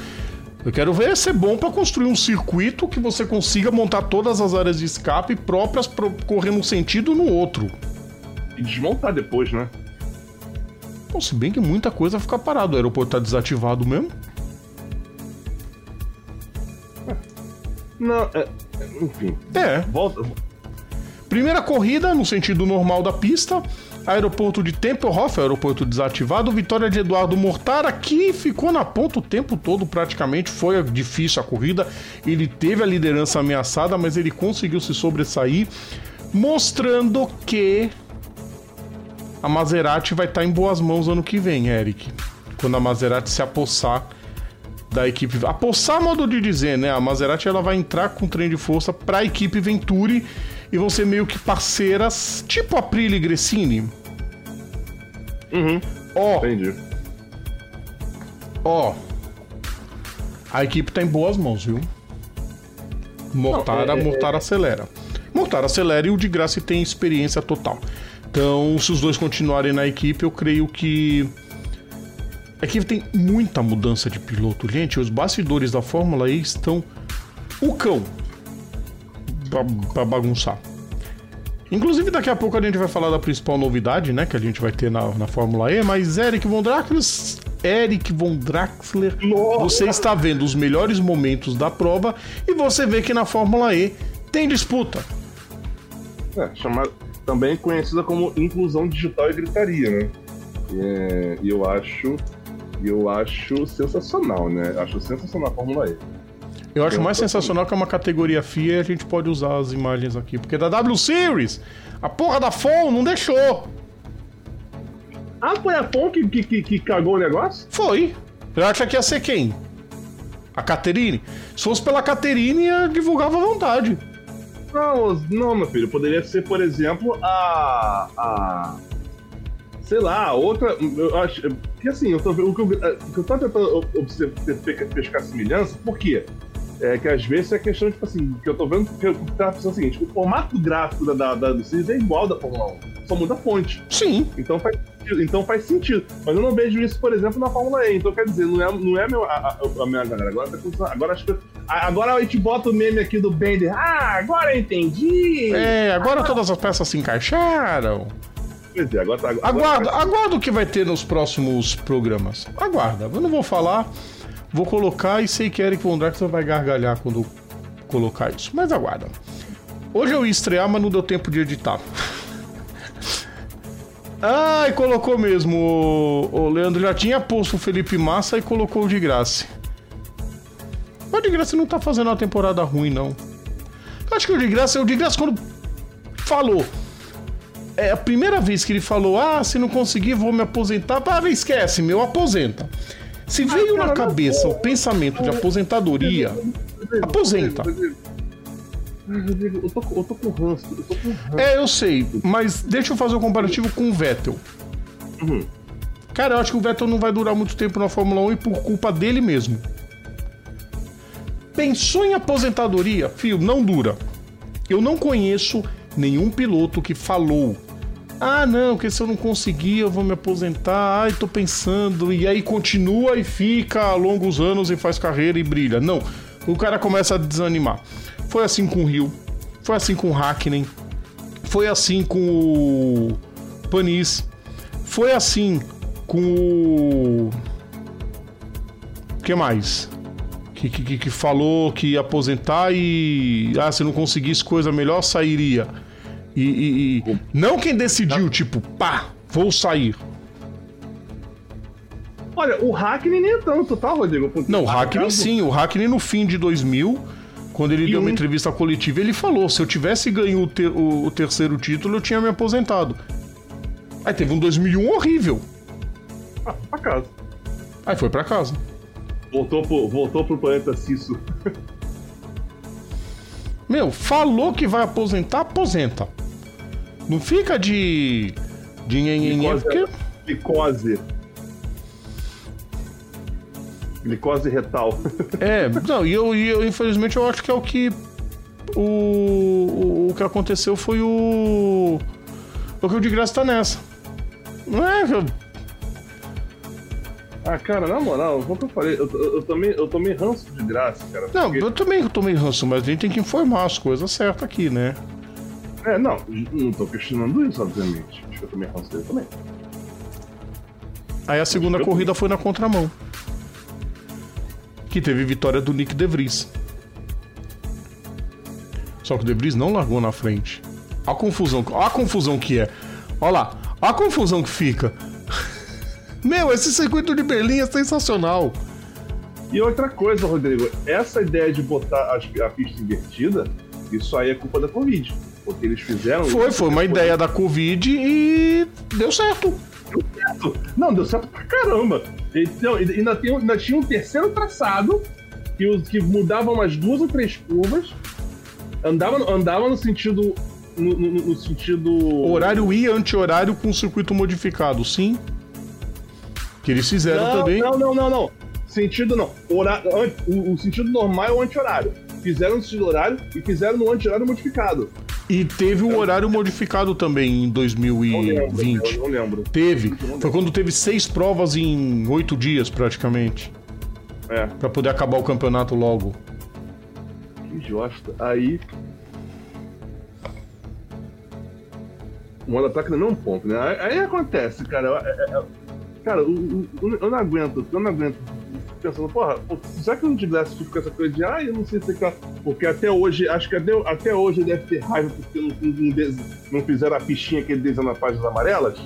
Eu quero ver ser bom para construir um circuito que você consiga montar todas as áreas de escape próprias para correr num sentido no outro. E desmontar depois, né? Bom, se bem que muita coisa fica parado, o aeroporto tá desativado mesmo. Não, é, enfim. É. Volta. Primeira corrida no sentido normal da pista. Aeroporto de Tempelhof, aeroporto desativado. Vitória de Eduardo Mortara, que ficou na ponta o tempo todo praticamente. Foi difícil a corrida. Ele teve a liderança ameaçada, mas ele conseguiu se sobressair, mostrando que a Maserati vai estar em boas mãos ano que vem, Eric. Quando a Maserati se apossar da equipe. Apossar modo de dizer, né? A Maserati ela vai entrar com trem de força para a equipe Venturi e vão ser meio que parceiras, tipo a Aprilia e Gressini. Uhum. Ó. Entendi. Ó. A equipe tá em boas mãos, viu? Mortara, Não, é- Mortara acelera. Mortara acelera e o de graça tem experiência total. Então, se os dois continuarem na equipe, eu creio que a equipe tem muita mudança de piloto. Gente, os bastidores da Fórmula E estão o cão pra bagunçar. Inclusive, daqui a pouco a gente vai falar da principal novidade, né? Que a gente vai ter na, na Fórmula E, mas Eric Von Draxler, Eric Von Draxler, Nossa. você está vendo os melhores momentos da prova e você vê que na Fórmula E tem disputa. É, chamada, também conhecida como inclusão digital e gritaria, né? É, E eu acho. Eu acho sensacional, né? Acho sensacional a Fórmula E. Eu acho Eu mais sensacional que é uma categoria FIA e a gente pode usar as imagens aqui, porque da W Series, a porra da FOM não deixou. Ah, foi a FOM que, que, que, que cagou o negócio? Foi. Eu acho que ia ser quem? A Caterine? Se fosse pela Caterine, ia divulgava à vontade. Não, não, meu filho. Poderia ser, por exemplo, a. a sei lá, outra. Eu acho. Porque assim, eu tô. O que eu, o que eu tô tentando pescar semelhança, por quê? É que às vezes é questão, tipo assim, que eu tô vendo que eu tava pensando o seguinte: o formato gráfico da, da, da do Series é igual da Fórmula 1, só muda a fonte. Sim. Então faz, sentido- então faz sentido. Mas eu não vejo isso, por exemplo, na Fórmula E. Então quer dizer, não é, não é meu, a, a- a minha galera. Agora tá Agora acho que. Agora a gente bota o meme aqui do Bender. Ah, agora eu entendi! É, agora todas as peças se encaixaram. Pois é, agora tá. Agora Aguarda, faz- aguarda o que vai ter nos próximos programas. Aguarda. Eu não vou falar, vou colocar e sei que Eric Von Draxler vai gargalhar quando colocar isso. Mas aguarda. Hoje eu ia estrear, mas não deu tempo de editar. *laughs* Ai, colocou mesmo. O, o Leandro já tinha posto o Felipe Massa e colocou o de graça. O de graça não tá fazendo uma temporada ruim, não. Acho que o de graça, o de graça quando falou é a primeira vez que ele falou: Ah, se não conseguir, vou me aposentar. Ah, esquece, meu, aposenta. Se veio na cabeça o pensamento de aposentadoria, aposenta. Eu tô, eu tô com ranço. Eu tô com ranço. É, eu sei, mas deixa eu fazer um comparativo com o Vettel. Uhum. Cara, eu acho que o Vettel não vai durar muito tempo na Fórmula 1 e por culpa dele mesmo. Pensou em aposentadoria? Fio, não dura. Eu não conheço nenhum piloto que falou. Ah, não, que se eu não conseguir eu vou me aposentar. Ai, tô pensando. E aí continua e fica longos anos e faz carreira e brilha. Não. O cara começa a desanimar. Foi assim com o Rio. Foi assim com o Hackney. Foi assim com o Panis. Foi assim com o. Que mais? Que, que, que- que falou que ia aposentar e. Ah, se não conseguisse coisa melhor, sairia. E. e- e- Não quem decidiu, tipo, pá, vou sair. Olha, o Hackney nem é tanto, tá, Rodrigo? Porque Não, o a- Hackney a- sim. O Hackney no fim de 2000, quando ele E deu uma um- entrevista coletiva, ele falou: se eu tivesse ganho o, ter- o- o terceiro título, eu tinha me aposentado. Aí teve um 2001 horrível. Ah, pra casa. Aí foi pra casa. Voltou pro, voltou pro planeta Cisso. *laughs* Meu, falou que vai aposentar, aposenta. Não fica de. de nhenhenhen, Glicose, porque. glicose. Glicose retal. *laughs* É, não, e eu, e eu, infelizmente eu acho que é o que. O, o, o que aconteceu foi o. O que o de graça tá nessa. Não é. eu- Ah, cara, na moral, como eu falei, eu, eu, eu tomei, eu tomei ranço de graça, cara. Não, porque- eu também tomei ranço, mas a gente tem que informar as coisas certas aqui, né? É, não, não tô questionando isso, obviamente. Acho que eu ranço dele também. Aí a segunda Eu- corrida foi na contramão. Que teve vitória do Nick De Vries. Só que o De Vries não largou na frente. A confusão, a confusão que é. Olha lá, a confusão que fica. *laughs* Meu, esse circuito de Berlim é sensacional. E outra coisa, Rodrigo, essa ideia de botar as- a pista invertida, isso aí é culpa da Covid. Porque eles fizeram. Foi, foi uma depois- ideia da Covid e deu certo. Não, deu certo pra caramba. Então, ainda, tem, ainda tinha um terceiro traçado que, que mudava umas duas ou três curvas. Andava, andava no sentido. No, no- no sentido. Horário e anti-horário com circuito modificado, sim. Que eles fizeram não, também. Não, não, não, não. Sentido não. Hora- o, o sentido normal é o anti-horário. Fizeram no sentido horário e fizeram no anti-horário modificado. E teve o horário modificado também em Não lembro. 2020. Não lembro. Teve. Foi quando teve seis provas em oito dias, praticamente. É, Pra poder acabar o campeonato logo. que josta. Aí. O modo ataque não é um ponto, né? Aí, acontece, cara. é- é- cara, eu não aguento, eu não aguento. Pensando, porra, já que eu não tivesse tipo, com essa coisa de, ah, eu não sei se que. Porque até hoje, acho que até, até hoje ele deve ter raiva porque não, não, não fizeram a fichinha que ele desenha nas páginas amarelas.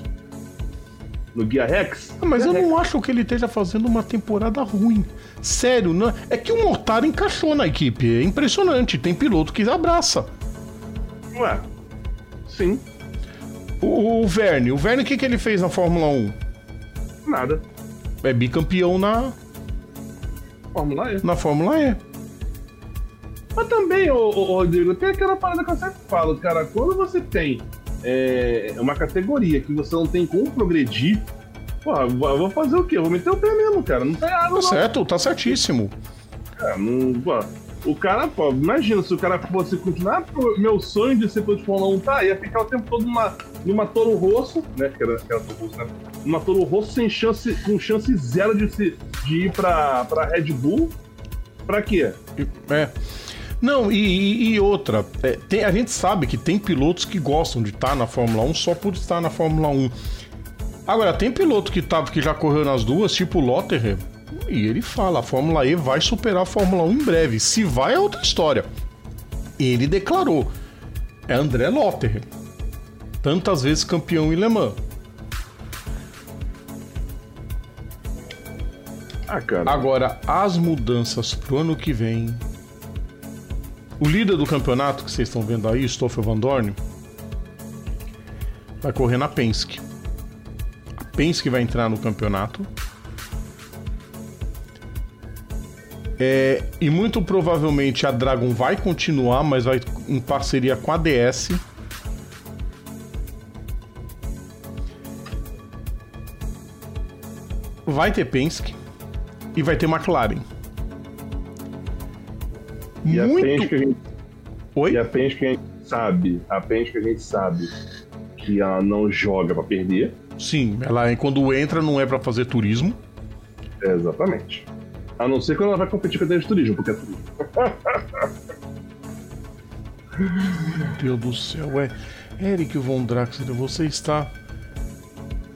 No Guia Rex. Ah, Mas eu Guia Rex. não acho que ele esteja fazendo uma temporada ruim. Sério, não... é que o Mortaro encaixou na equipe. É impressionante. Tem piloto que abraça. Ué. Sim, O, o Verne, o Verne, o que, que ele fez na Fórmula 1? nada. É bicampeão na, Fórmula E. na Fórmula E. Mas também, ô, ô, Rodrigo, tem aquela parada que eu sempre falo, cara, quando você tem é, uma categoria que você não tem como progredir, pô, eu vou fazer o quê? Eu vou meter o pé mesmo, cara. Não tem água, Tá certo, tá certíssimo. Cara, não, pô, o cara, pô, imagina se o cara fosse continuar meu sonho de ser piloto de Fórmula 1, tá? Ia ficar o tempo todo numa, numa Toro Rosso, né? Que era aquela Toro Rosso, né? Numa Toro Rosso sem chance, com chance zero de, se, de ir pra, pra Red Bull. Pra quê? É. Não, e, e- e outra, é, tem- a gente sabe que tem pilotos que gostam de estar na Fórmula 1 só por estar na Fórmula 1. Agora, tem piloto que, tá, que já correu nas duas, tipo o Lotterer, e ele fala: a Fórmula E vai superar a Fórmula 1 em breve. Se vai, é outra história. Ele declarou: é André Lotterer. Tantas vezes campeão em Le Mans. Ah. Agora, as mudanças pro ano que vem. O líder do campeonato que vocês estão vendo aí, Stoffel Van Dorn, vai correr na Penske. A Penske vai entrar no campeonato. É, e muito provavelmente a Dragon vai continuar, mas vai em parceria com a DS. Vai ter Penske e vai ter McLaren. E a Muito. Penske, a gente, Oi? e a Penske a gente sabe, a Penske a gente sabe que ela não joga pra perder. Sim, ela quando entra não é pra fazer turismo. É, exatamente. A não ser quando ela vai competir com a de turismo, porque é turismo. Meu Deus do céu, é. Eric Von Draxler, você está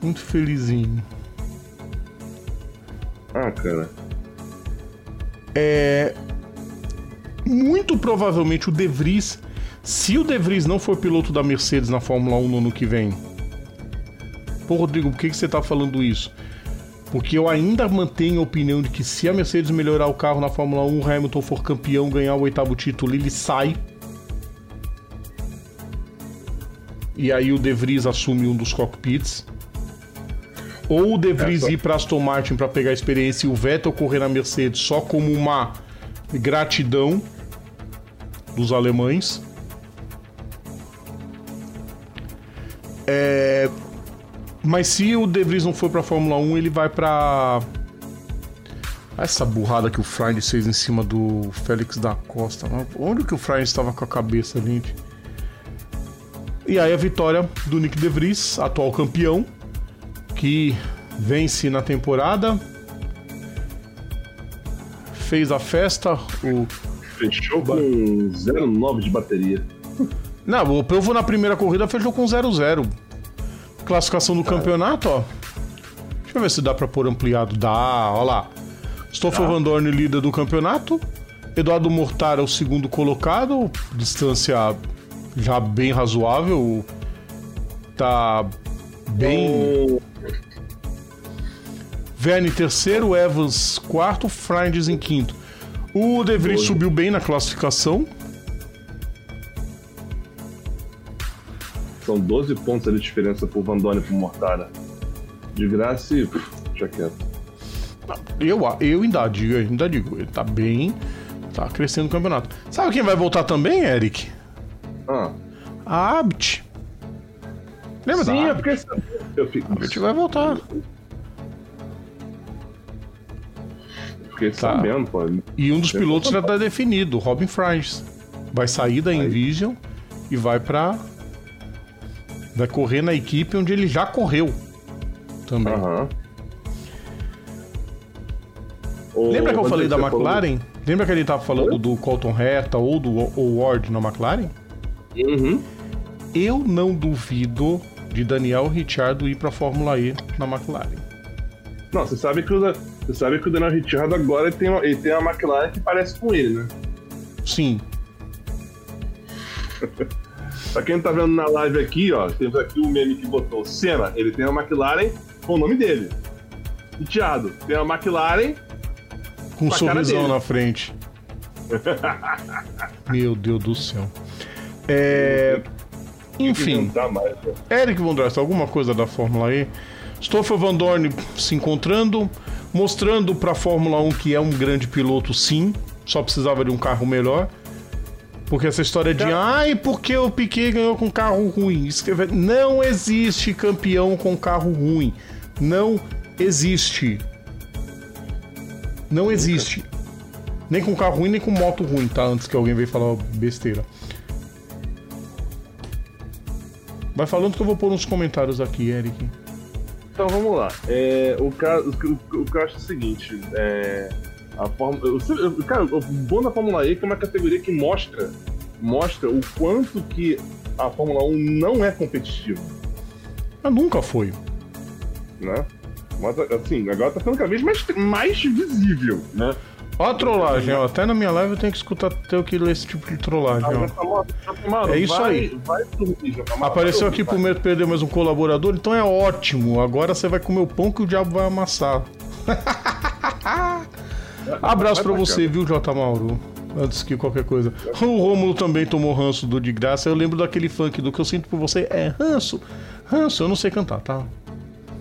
muito felizinho. Ah, cara. É. Muito provavelmente o De Vries, se o De Vries não for piloto da Mercedes na Fórmula 1 no ano que vem. Pô, Rodrigo, por que, que você tá falando isso? Porque eu ainda mantenho a opinião de que se a Mercedes melhorar o carro na Fórmula 1, o Hamilton for campeão, ganhar o oitavo título, ele sai. E aí o De Vries assume um dos cockpits. Ou o De Vries ir para Aston Martin para pegar experiência e o Vettel correr na Mercedes só como uma gratidão dos alemães. É... Mas se o De Vries não for para Fórmula 1, ele vai para essa burrada que o Friday fez em cima do Félix da Costa. Onde que o Friday estava com a cabeça, gente? E aí a vitória do Nick De Vries, atual campeão, que vence na temporada. Fez a festa, o Fechou com 0,9 de bateria. Não, o Pelvo na primeira corrida fechou com 0,0. Classificação do campeonato, ó. Deixa eu ver se dá pra pôr ampliado. Dá, ó lá. Stoffel Van Dorn, líder do campeonato. Eduardo Mortara, o segundo colocado. Distância já bem razoável. Tá bem. Verne terceiro, Evans quarto, Frindes em quinto. O De Vries subiu bem na classificação. São 12 pontos de diferença pro Van Dorn e pro Mortara. De graça e. Já quieto. Eu, eu ainda digo, eu ainda digo, ele tá bem. Tá crescendo o campeonato. Sabe quem vai voltar também, Eric? Ah. A Abit. Lembra Sim, da é porque eu fico. A Abit vai voltar. Fiquei tá. sabendo, pô. E um dos pilotos já tá definido, Robin Fries. Vai sair da Envision e vai pra. Vai correr na equipe onde ele já correu. Também. Aham. Lembra que eu falei da McLaren? Falou... Lembra que ele tava falando Oi? do Colton Herta ou do Ward na McLaren? Uhum. Eu não duvido de Daniel Ricciardo ir pra Fórmula E na McLaren. Não, você sabe que o, você sabe que o Daniel Ricciardo agora ele tem, uma, ele tem uma McLaren que parece com ele, né? Sim. *laughs* pra quem tá vendo na live aqui, ó, temos aqui o meme que botou Senna, ele tem uma McLaren com o nome dele. Ricciardo tem uma McLaren com um sorrisão na frente. *laughs* Meu Deus do céu. É... Enfim. Mais, né? Eric Von Drost, alguma coisa da Fórmula E? Stoffel Van Dorn se encontrando, mostrando para a Fórmula 1 que é um grande piloto, sim. Só precisava de um carro melhor. Porque essa história de, ai, porque o Piquet ganhou com carro ruim? Não existe campeão com carro ruim. Não existe. Não existe. Nem com carro ruim, nem com moto ruim, tá? Antes que alguém venha falar besteira. Vai falando que eu vou pôr uns comentários aqui, Eric. Então vamos lá. É, o, caso, o, o que eu acho é o seguinte: é, a forma, cara, o bom da Fórmula E é que é uma categoria que mostra, mostra o quanto que a Fórmula 1 não é competitiva. Mas nunca foi. Né? Mas, assim, agora tá ficando cada vez mais, mais visível, né? Ó a trollagem, ó. Até na minha live eu tenho que escutar ter que ler esse tipo de trollagem, ó. É isso aí. Apareceu aqui pro medo perder mais um colaborador, então é ótimo. Agora você vai comer o pão que o diabo vai amassar. *laughs* Abraço pra você, viu, J. Mauro? Antes que qualquer coisa. O Rômulo também tomou ranço do de graça. Eu lembro daquele funk do que eu sinto por você é ranço. Ranço, eu não sei cantar, tá?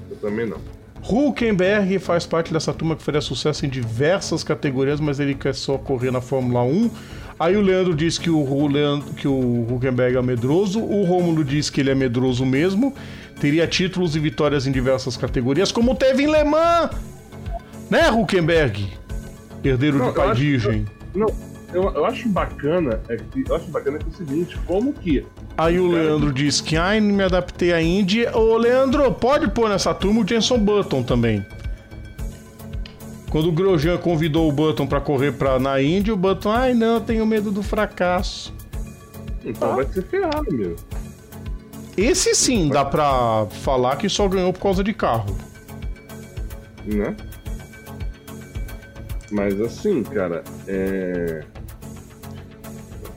Eu também não. Hulkenberg faz parte dessa turma que faria sucesso em diversas categorias, mas ele quer só correr na Fórmula 1. Aí o Leandro diz que o, Leandro, que o Hulkenberg é medroso, o Rômulo diz que ele é medroso mesmo, teria títulos e vitórias em diversas categorias, como teve em Le Mans! Né, Hulkenberg? Herdeiro não, de pai virgem. Não, eu, eu, acho bacana, é que, eu acho bacana que é o seguinte, como que Aí o Leandro diz que ai, me adaptei à Indy. Ô Leandro, pode pôr nessa turma o Jenson Button também. Quando o Grosjean convidou o Button para correr pra, na Indy, o Button, ai não, eu tenho medo do fracasso. Então ah. vai ser ferrado, meu. Esse sim dá pra falar que só ganhou por causa de carro. Né? Mas assim, cara, é.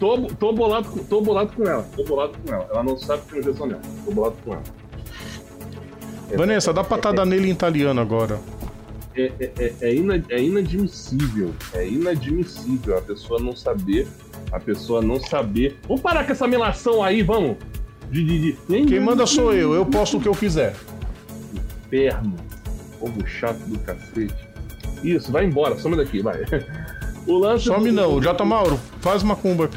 Tô, tô, bolado, tô bolado com ela. Tô bolado com ela. Ela não sabe que eu já sou nela. Tô bolado com ela. Vanessa, dá patada nele em italiano agora. É, é, é, é, é inadmissível. É inadmissível a pessoa não saber. A pessoa não saber. Vamos parar com essa melação aí, vamos! De, de, de... Quem manda sou eu, eu posto o que eu quiser. Inferno. Povo chato do cacete. Isso, vai embora, some daqui, vai. *laughs* O lance. Some do... não, J. Mauro, faz uma cumba.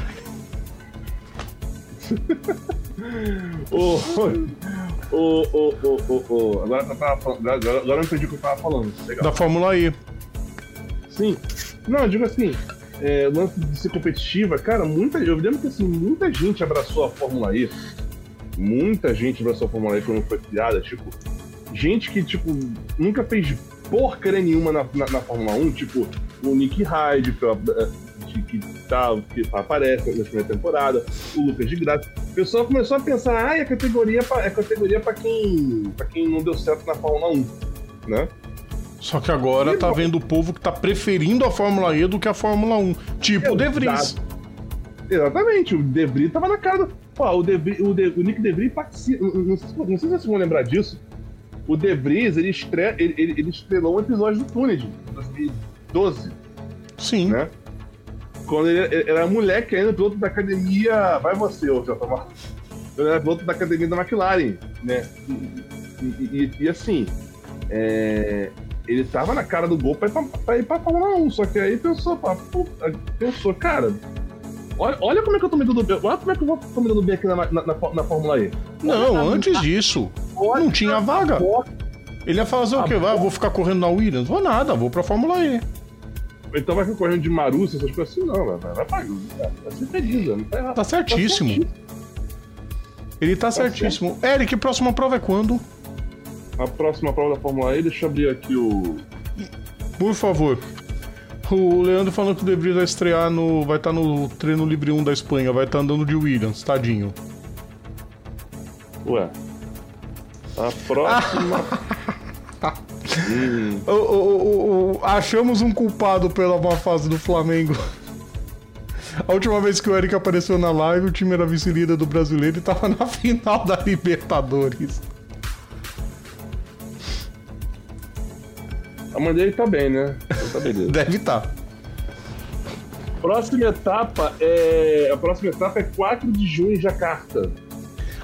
O, o, o, o, agora, eu tava, agora, agora eu entendi o que eu tava falando. Legal. Da Fórmula E. Sim. Não, eu digo assim, é, lance de ser competitiva, cara, muita, eu lembro que assim, muita gente abraçou a Fórmula E. Muita gente abraçou a Fórmula E quando foi criada, tipo, gente que, tipo, nunca fez porcaria nenhuma na, na, na Fórmula 1, tipo, o Nick Hyde, que, que, tá, que aparece na primeira temporada, o Lucas de Graça. O pessoal começou a pensar, ah, é categoria pra, é categoria para quem, pra quem não deu certo na Fórmula 1, né? Só que agora e tá vendo o povo que tá preferindo a Fórmula E do que a Fórmula 1. Tipo o De Vries. Exatamente, o De Vries tava na cara. Pô, o, De Vries, o, De, o Nick De Vries participa. Não, não, sei se vocês vão lembrar disso. O De Vries, ele, estre... ele, ele, ele estrelou um episódio do Tuned, em 2012. Sim. Né? Quando ele, ele era moleque ainda, piloto da academia. Vai você, ô Jota Ele era piloto da academia da McLaren, né? E, e, e assim, é, ele tava na cara do gol pra ir pra, pra, ir pra Fórmula 1, só que aí pensou, pá, pensou, cara, olha, olha como é que eu tô me dando bem, olha como é que eu vou tô me dando bem aqui na, na, na, na Fórmula E. Não, olha, antes na, disso, não tinha vaga. Ele ia fazer o quê? Vai, vou ficar correndo na Williams? Vou nada, vou pra Fórmula E. Então vai correndo de Marúcia, essas coisas assim, não, vai, vai pra Vai ser feliz, não tá errado. Tá certíssimo. Tá certíssimo. Ele tá, tá certíssimo. Certo. Eric, próxima prova é quando? A próxima prova da Fórmula E, deixa eu abrir aqui o. Por favor. O Leandro falando que o De Vries vai estrear no. Vai estar tá no treino livre 1 da Espanha, vai estar tá andando de Williams, tadinho. Ué. A próxima. *laughs* hum. o, o, o, achamos um culpado pela má fase do Flamengo. A última vez que o Eric apareceu na live, o time era vice-líder do brasileiro e tava na *laughs* final da Libertadores. A mãe dele tá bem, né? Tá. *laughs* Deve estar. Tá. Próxima etapa é. A próxima etapa é 4 de junho em Jacarta.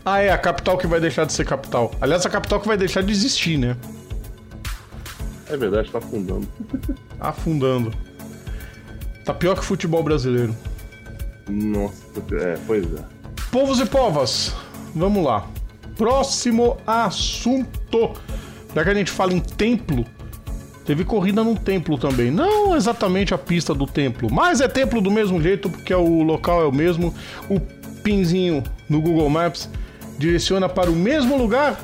Ah, é, a capital que vai deixar de ser capital. Aliás, a capital que vai deixar de existir, né? É verdade, tá afundando. afundando. Tá pior que o futebol brasileiro. Nossa, é, pois é. Povos e povas, vamos lá. Próximo assunto. Já que a gente fala em templo, Teve corrida num templo também. Não exatamente a pista do templo, mas é templo do mesmo jeito, porque o local é o mesmo. O pinzinho no Google Maps direciona para o mesmo lugar.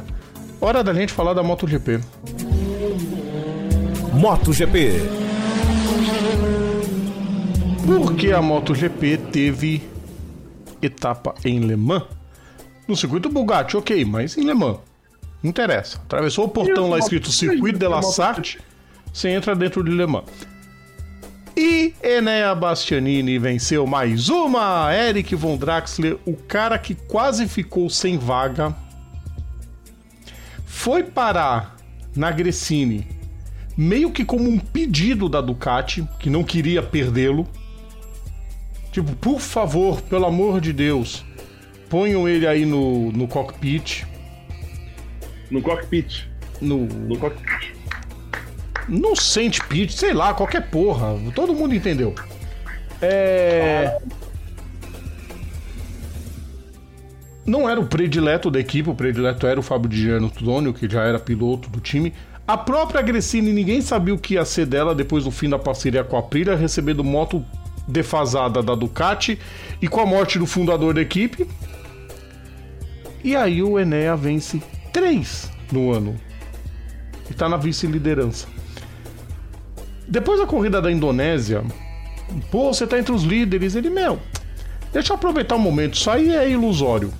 Hora da gente falar da MotoGP. MotoGP. Porque a MotoGP teve etapa em Le Mans. No circuito Bugatti, ok, mas em Le Mans. Não interessa. Atravessou o portão lá escrito Circuito de la Sarthe você entra dentro de Le Mans. E Enea Bastianini venceu mais uma. Eric Von Draxler, o cara que quase ficou sem vaga, foi parar na Gresini meio que como um pedido da Ducati, que não queria perdê-lo. Tipo, por favor, pelo amor de Deus, ponham ele aí no, no cockpit. No cockpit. No, no cockpit no sente pitch, sei lá, qualquer porra. Todo mundo entendeu. É. Não era o predileto da equipe, o predileto era o Fábio Di Gianottonio, que já era piloto do time. A própria Gressini, ninguém sabia o que ia ser dela depois do fim da parceria com a Aprilia, recebendo moto defasada da Ducati e com a morte do fundador da equipe. E aí o Enea vence três no ano. E tá na vice-liderança. Depois da corrida da Indonésia, pô, você tá entre os líderes. Ele, meu, deixa eu aproveitar o um momento. Isso aí é ilusório.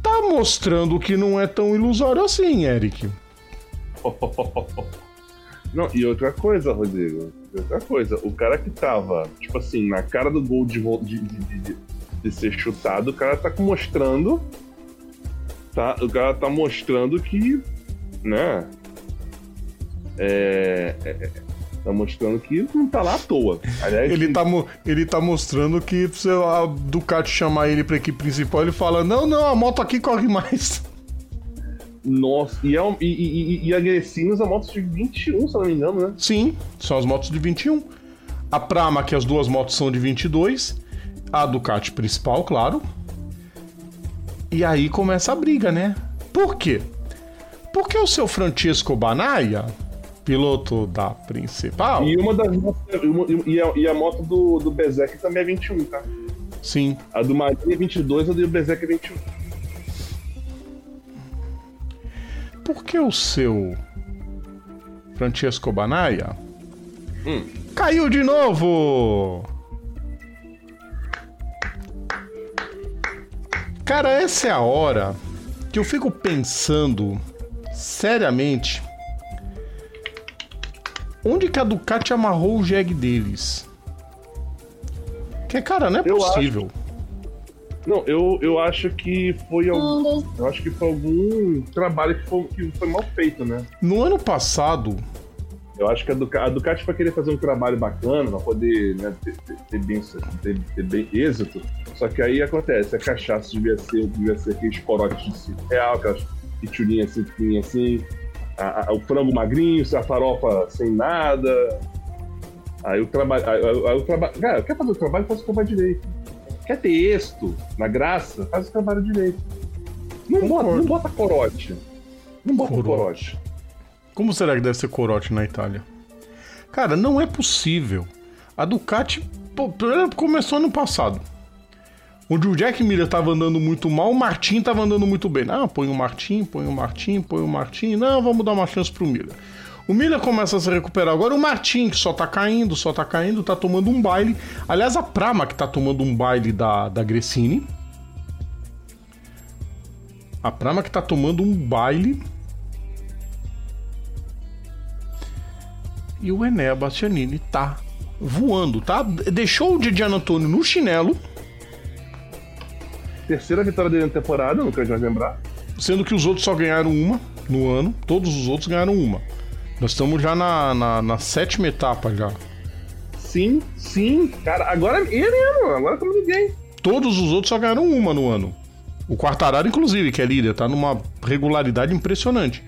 Tá mostrando que não é tão ilusório assim, Eric. *laughs* Não, e outra coisa, Rodrigo. Outra coisa. O cara que tava, tipo assim, na cara do gol de, de, de, de ser chutado, o cara tá mostrando. Tá, o cara tá mostrando que. Né? É, é, Tá mostrando que não tá lá à toa. Aliás, ele, tá, ele tá mostrando que se a Ducati chamar ele pra equipe principal, ele fala: Não, não, a moto aqui corre mais. *laughs* Nossa, e, é um, e, e, e a Gresini usa motos de 21, se não me engano, né? Sim, são as motos de 21. A Prama, que as duas motos são de 22. A Ducati principal, claro. E aí começa a briga, né? Por quê? Porque o seu Francesco Banaia, piloto da principal. E uma das motos. E a, e a moto do, do Bezek também é 21, tá? Sim. A do Marinho é 22, a do Bezek é 21. Por que o seu Francesco Banaia Hum. caiu de novo? Cara, essa é a hora que eu fico pensando seriamente onde que a Ducati amarrou o jegue deles. Que, cara, não é Eu possível. Não, eu, eu acho que foi algum. Eu acho que foi algum trabalho que foi, que foi mal feito, né? No ano passado, Eu acho que a Ducati, a Ducati vai querer fazer um trabalho bacana, pra poder né, ter, ter- ter bem, ter, ter bem êxito. Só que aí acontece, a cachaça devia ser, devia ser aqueles corotes de 5 real, aquelas pitulinhas assim, pequenininhas assim, a- a- o frango magrinho, a farofa sem nada. Aí o trabalho. Aí, aí- aí o trabalho. Cara, quer fazer o trabalho, faz o trabalho direito. Quer ter êxito na graça, faz o trabalho direito. Não bota, não bota corote. Não bota Corote. corote. Como será que deve ser corote na Itália? Cara, não é possível. A Ducati pô, começou ano passado. Onde o Jack Miller tava andando muito mal, o Martin tava andando muito bem. Ah, põe o Martin, põe o Martin, põe o Martin. Não, vamos dar uma chance pro Miller. O Miller começa a se recuperar agora. O Martin, que só tá caindo, só tá caindo, tá tomando um baile. Aliás, a Prama, que tá tomando um baile da, da Gressini. A Prama que tá tomando um baile. E o Enea Bastianini tá voando, tá? Deixou o Didiano Antônio no chinelo, Terceira vitória dele na temporada, não quero mais lembrar. sendo que os outros só ganharam uma no ano. Todos os outros ganharam uma. Nós estamos já na, na, na sétima etapa já. Sim, sim. Cara, agora ele mesmo, agora como ninguém. Todos os outros só ganharam uma no ano. O Quartararo, inclusive, que é líder, tá numa regularidade impressionante.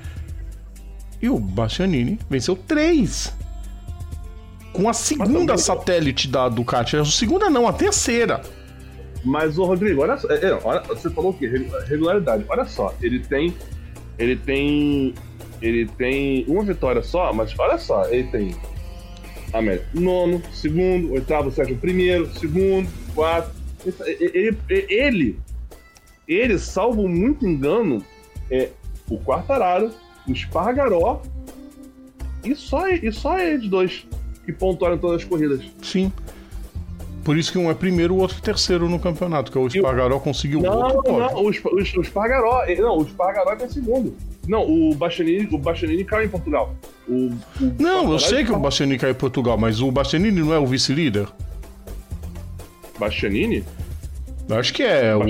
E o Bastianini venceu três. Com a segunda satélite da Ducati. A segunda não, a terceira. Mas o Rodrigo, olha só, é, é, olha, você falou o quê? Regu- Regularidade. Olha só, ele tem. Ele tem. Ele tem uma vitória só, mas olha só, ele tem. América, nono, segundo, oitavo, sétimo, primeiro, segundo, quarto. Ele, ele, ele, salvo muito engano, é o Quartararo, o Espargaró e só, e só eles dois que pontuaram todas as corridas. Sim. Por isso que um é primeiro, o outro terceiro no campeonato, que é o Espargaró conseguiu Não, outro pódio. não, o, Sp- o, o Spargaró. eh, Não, o Spargaró é segundo. Não, o Bastianini, o Bastianini caiu em Portugal. O, o Não, eu sei que o Bastianini caiu em Portugal, mas o Bastianini não é o vice-líder? Bastianini? Acho que é. O...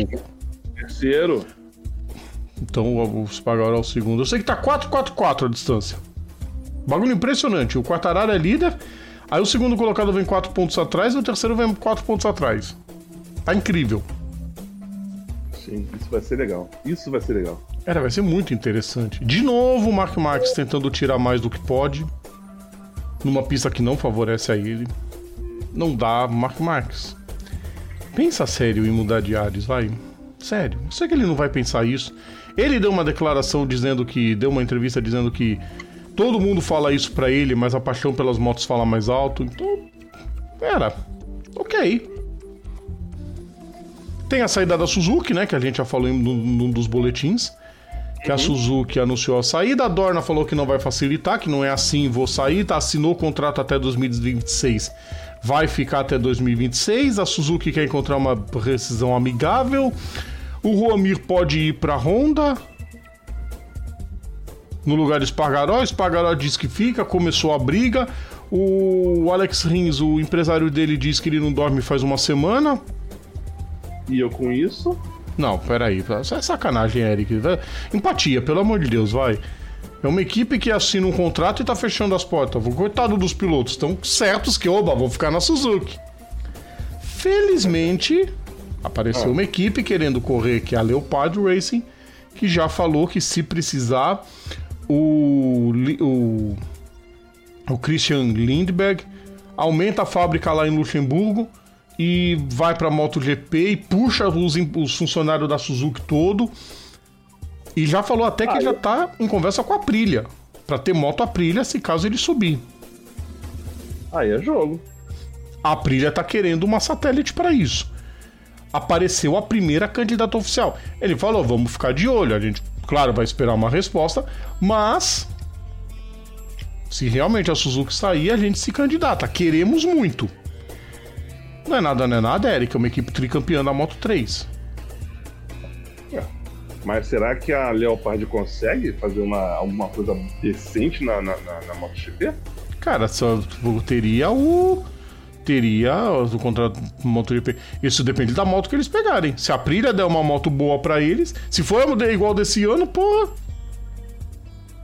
Terceiro. Então o o Espargaró é o segundo. Eu sei que tá 4-4-4 a distância. Bagulho impressionante. O Quartararo é líder, aí o segundo colocado vem 4 pontos atrás e o terceiro vem 4 pontos atrás. Tá incrível. Sim, isso vai ser legal. Isso vai ser legal. Cara, vai ser muito interessante. De novo, o Mark Marques tentando tirar mais do que pode. Numa pista que não favorece a ele. Não dá, Mark Marques. Pensa sério em mudar de ares, vai. Sério. Eu sei que ele não vai pensar isso. Ele deu uma declaração dizendo que. Deu uma entrevista dizendo que todo mundo fala isso pra ele, mas a paixão pelas motos fala mais alto. Então. Pera. Ok. Tem a saída da Suzuki, né? Que a gente já falou em num dos boletins. Que a Suzuki anunciou a saída. A Dorna falou que não vai facilitar, que não é assim, vou sair. Tá, assinou o contrato até 2026. Vai ficar até 2026. A Suzuki quer encontrar uma rescisão amigável. O Ruamir pode ir pra Honda. No lugar de Espargaró. Espargaró diz que fica, começou a briga. O Alex Rins, o empresário dele, diz que ele não dorme faz uma semana. E eu com isso. Não, peraí. Isso é sacanagem, Eric. Empatia, pelo amor de Deus, vai. É uma equipe que assina um contrato e tá fechando as portas. Coitado dos pilotos, estão certos que, oba, vou ficar na Suzuki. Felizmente, apareceu uma equipe querendo correr, que é a Leopard Racing, que já falou que se precisar, o, o, o Christian Lindbergh aumenta a fábrica lá em Luxemburgo e vai para a MotoGP e puxa os, os, funcionários da Suzuki todo. E já falou até que ah, já tá em conversa com a Aprilia, para ter moto Aprilia se caso ele subir. Aí é jogo. A Aprilia tá querendo uma satélite para isso. Apareceu a primeira candidata oficial. Ele falou: vamos ficar de olho. A gente, claro, vai esperar uma resposta, mas se realmente a Suzuki sair, a gente se candidata. Queremos muito. Não é nada, não é nada, Eric. É uma equipe tricampeã da Moto 3. É. Mas será que a Leopard consegue fazer uma, alguma coisa decente na, na, na, na MotoGP? Cara, só teria o. Teria o contrato MotoGP. Isso depende da moto que eles pegarem. Se a Aprilia der uma moto boa para eles, se for igual desse ano, porra.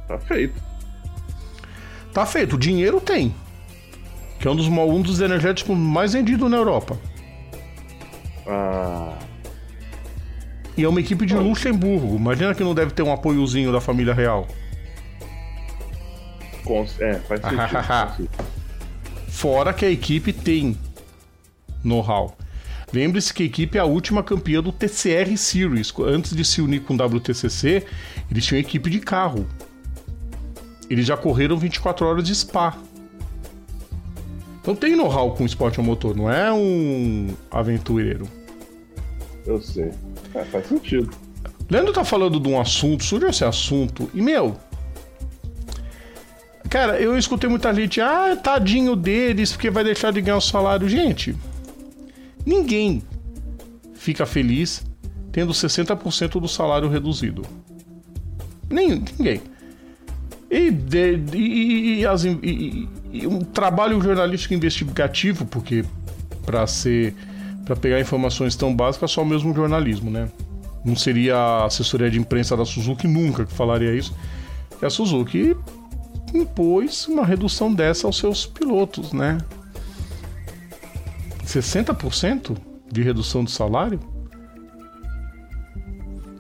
Tá feito. Tá feito. O dinheiro tem que é um dos, um dos energéticos mais vendidos na Europa. Ah. E é uma equipe de Luxemburgo. Imagina que não deve ter um apoiozinho da família real. É, faz *laughs* sentido. Fora que a equipe tem know-how. Lembre-se que a equipe é a última campeã do TCR Series. Antes de se unir com o WTCC, eles tinham equipe de carro. Eles já correram 24 horas de Spa. Então tem know-how com esporte a motor, não é um aventureiro. Eu sei. É, faz sentido. Leandro tá falando de um assunto, surgiu esse assunto, e meu. Cara, eu escutei muita gente, ah, tadinho deles, porque vai deixar de ganhar o salário. Gente, ninguém fica feliz tendo 60% do salário reduzido. Nem, ninguém. E, de, e, e, as, e, e um trabalho jornalístico investigativo, porque para ser para pegar informações tão básicas só mesmo jornalismo, né? Não seria a assessoria de imprensa da Suzuki nunca que falaria isso. E a Suzuki impôs uma redução dessa aos seus pilotos, né? 60% de redução de salário?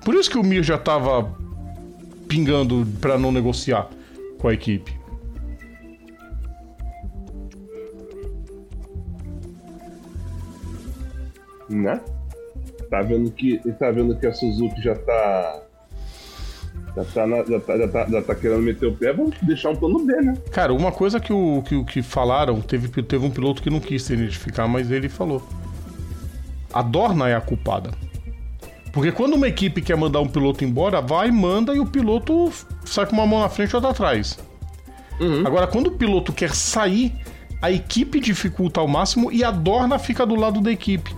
Por isso que o Mir já estava pingando para não negociar com a equipe. Né? Tá vendo que, tá vendo que a Suzuki já tá já tá, na, já, tá, já, tá, já tá querendo meter o pé, vamos deixar um plano B, né? Cara, uma coisa que o que, que falaram, teve, teve um piloto que não quis se identificar, mas ele falou. A Dorna é a culpada. Porque quando uma equipe quer mandar um piloto embora, vai, manda e o piloto sai com uma mão na frente e outra atrás. Uhum. Agora, quando o piloto quer sair, a equipe dificulta ao máximo e a Dorna fica do lado da equipe.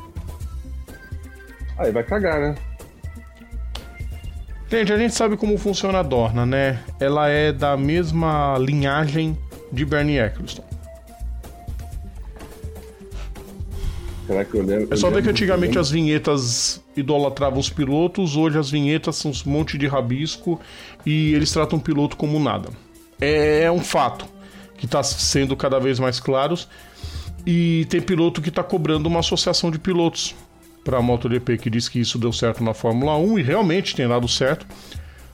Aí vai cagar, né? Gente, a gente sabe como funciona a Dorna, né? Ela é da mesma linhagem de Bernie Eccleston. Eu lembro? É só ver que antigamente as vinhetas idolatravam os pilotos, hoje as vinhetas são um monte de rabisco e eles tratam o piloto como nada. É, é um fato que está sendo cada vez mais claro e tem piloto que está cobrando uma associação de pilotos para a MotoGP que diz que isso deu certo na Fórmula 1 e realmente tem dado certo.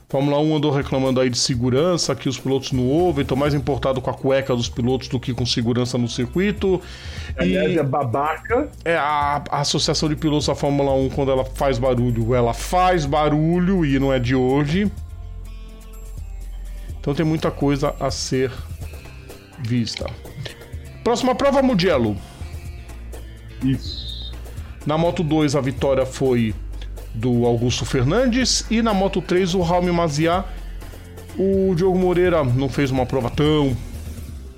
Fórmula 1 andou reclamando aí de segurança, que os pilotos não ouvem, estão mais importados com a cueca dos pilotos do que com segurança no circuito. Aliás, e é babaca. É, a, a, Associação de Pilotos da Fórmula 1, quando ela faz barulho, ela faz barulho e não é de hoje. Então tem muita coisa a ser vista. Próxima prova, Mugello. Isso. Na Moto 2, a vitória foi do Augusto Fernandes e na Moto 3 o Raul Maziá. O Diogo Moreira não fez uma prova tão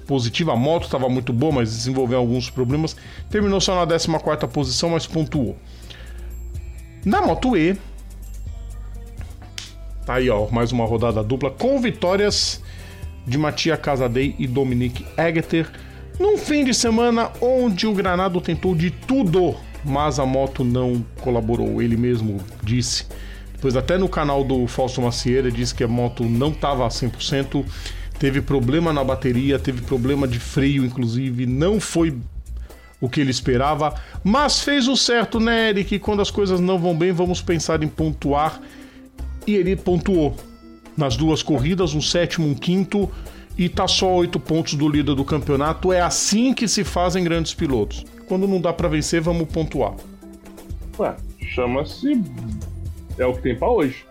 positiva, a moto estava muito boa, mas desenvolveu alguns problemas. Terminou só na 14 posição, mas pontuou. Na Moto E, tá aí ó, mais uma rodada dupla com vitórias de Matia Casadei e Dominique Egeter. Num fim de semana onde o Granado tentou de tudo mas a moto não colaborou. Ele mesmo disse. Depois, até no canal do Fausto Macieira, disse que a moto não estava a 100%, teve problema na bateria, teve problema de freio, inclusive, não foi o que ele esperava, mas fez o certo, né, Eric? Quando as coisas não vão bem, vamos pensar em pontuar e ele pontuou nas duas corridas, um sétimo, um quinto e tá só oito pontos do líder do campeonato. É assim que se fazem grandes pilotos. Quando não dá para vencer, vamos pontuar. Ué, chama-se. É o que tem pra hoje.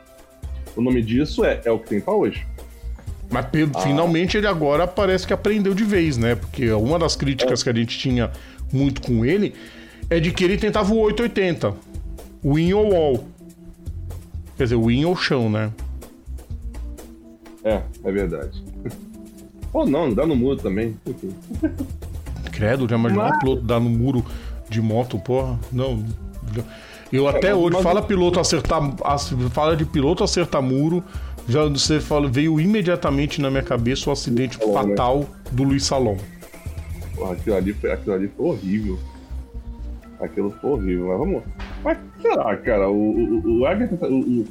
O nome disso é É o que tem pra hoje. Mas ah. finalmente ele agora parece que aprendeu de vez, né? Porque uma das críticas é. que a gente tinha muito com ele é de que ele tentava o 880. Win ou wall. Quer dizer, win ou chão, né? É, é verdade. *laughs* Ou não, dá no muro também. *laughs* Credo, já imaginou Mas... um piloto dar no muro de moto, porra? Não. Eu até hoje, mas... fala piloto acertar. Fala de piloto acertar muro. Já você fala, veio imediatamente na minha cabeça o acidente Salom, né? fatal né? do Luiz Salom. Porra, aquilo ali, foi, aquilo ali foi horrível. Aquilo foi horrível, mas vamos. Mas será, cara? O, o, o, Agatha, o, o,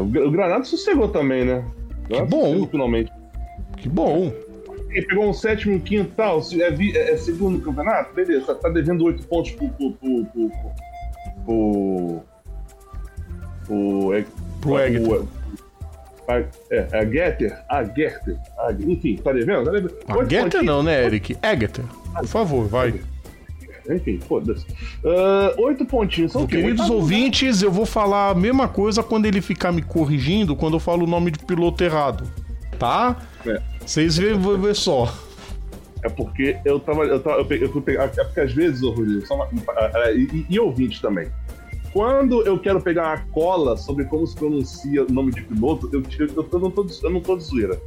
*laughs* o, Granado sossegou também, né? Que bom. Finalmente. Que bom. Pegou um sétimo, um quinto e tal. É, é, é, segundo campeonato? Beleza, tá, devendo oito pontos pro. pro. pro. pro. pro. pro, é, pro. A, é, a Getter, a Getter, a, enfim, tá devendo? Tá devendo. A Getter não, né, Eric? Egeter. Por favor, vai. Enfim, foda-se. Uh, oito pontinhos são Queridos ouvintes, eu vou falar a mesma coisa quando ele ficar me corrigindo quando eu falo o nome de piloto errado. Tá? É. Vocês é. vão ver só. É porque eu tava. Eu, tava, eu, peguei, eu pegar. É porque às vezes, ô Rodrigo, só uma, e, e ouvintes também. Quando eu quero pegar uma cola sobre como se pronuncia o nome de piloto, eu, eu, eu, não, tô, eu não tô de zoeira.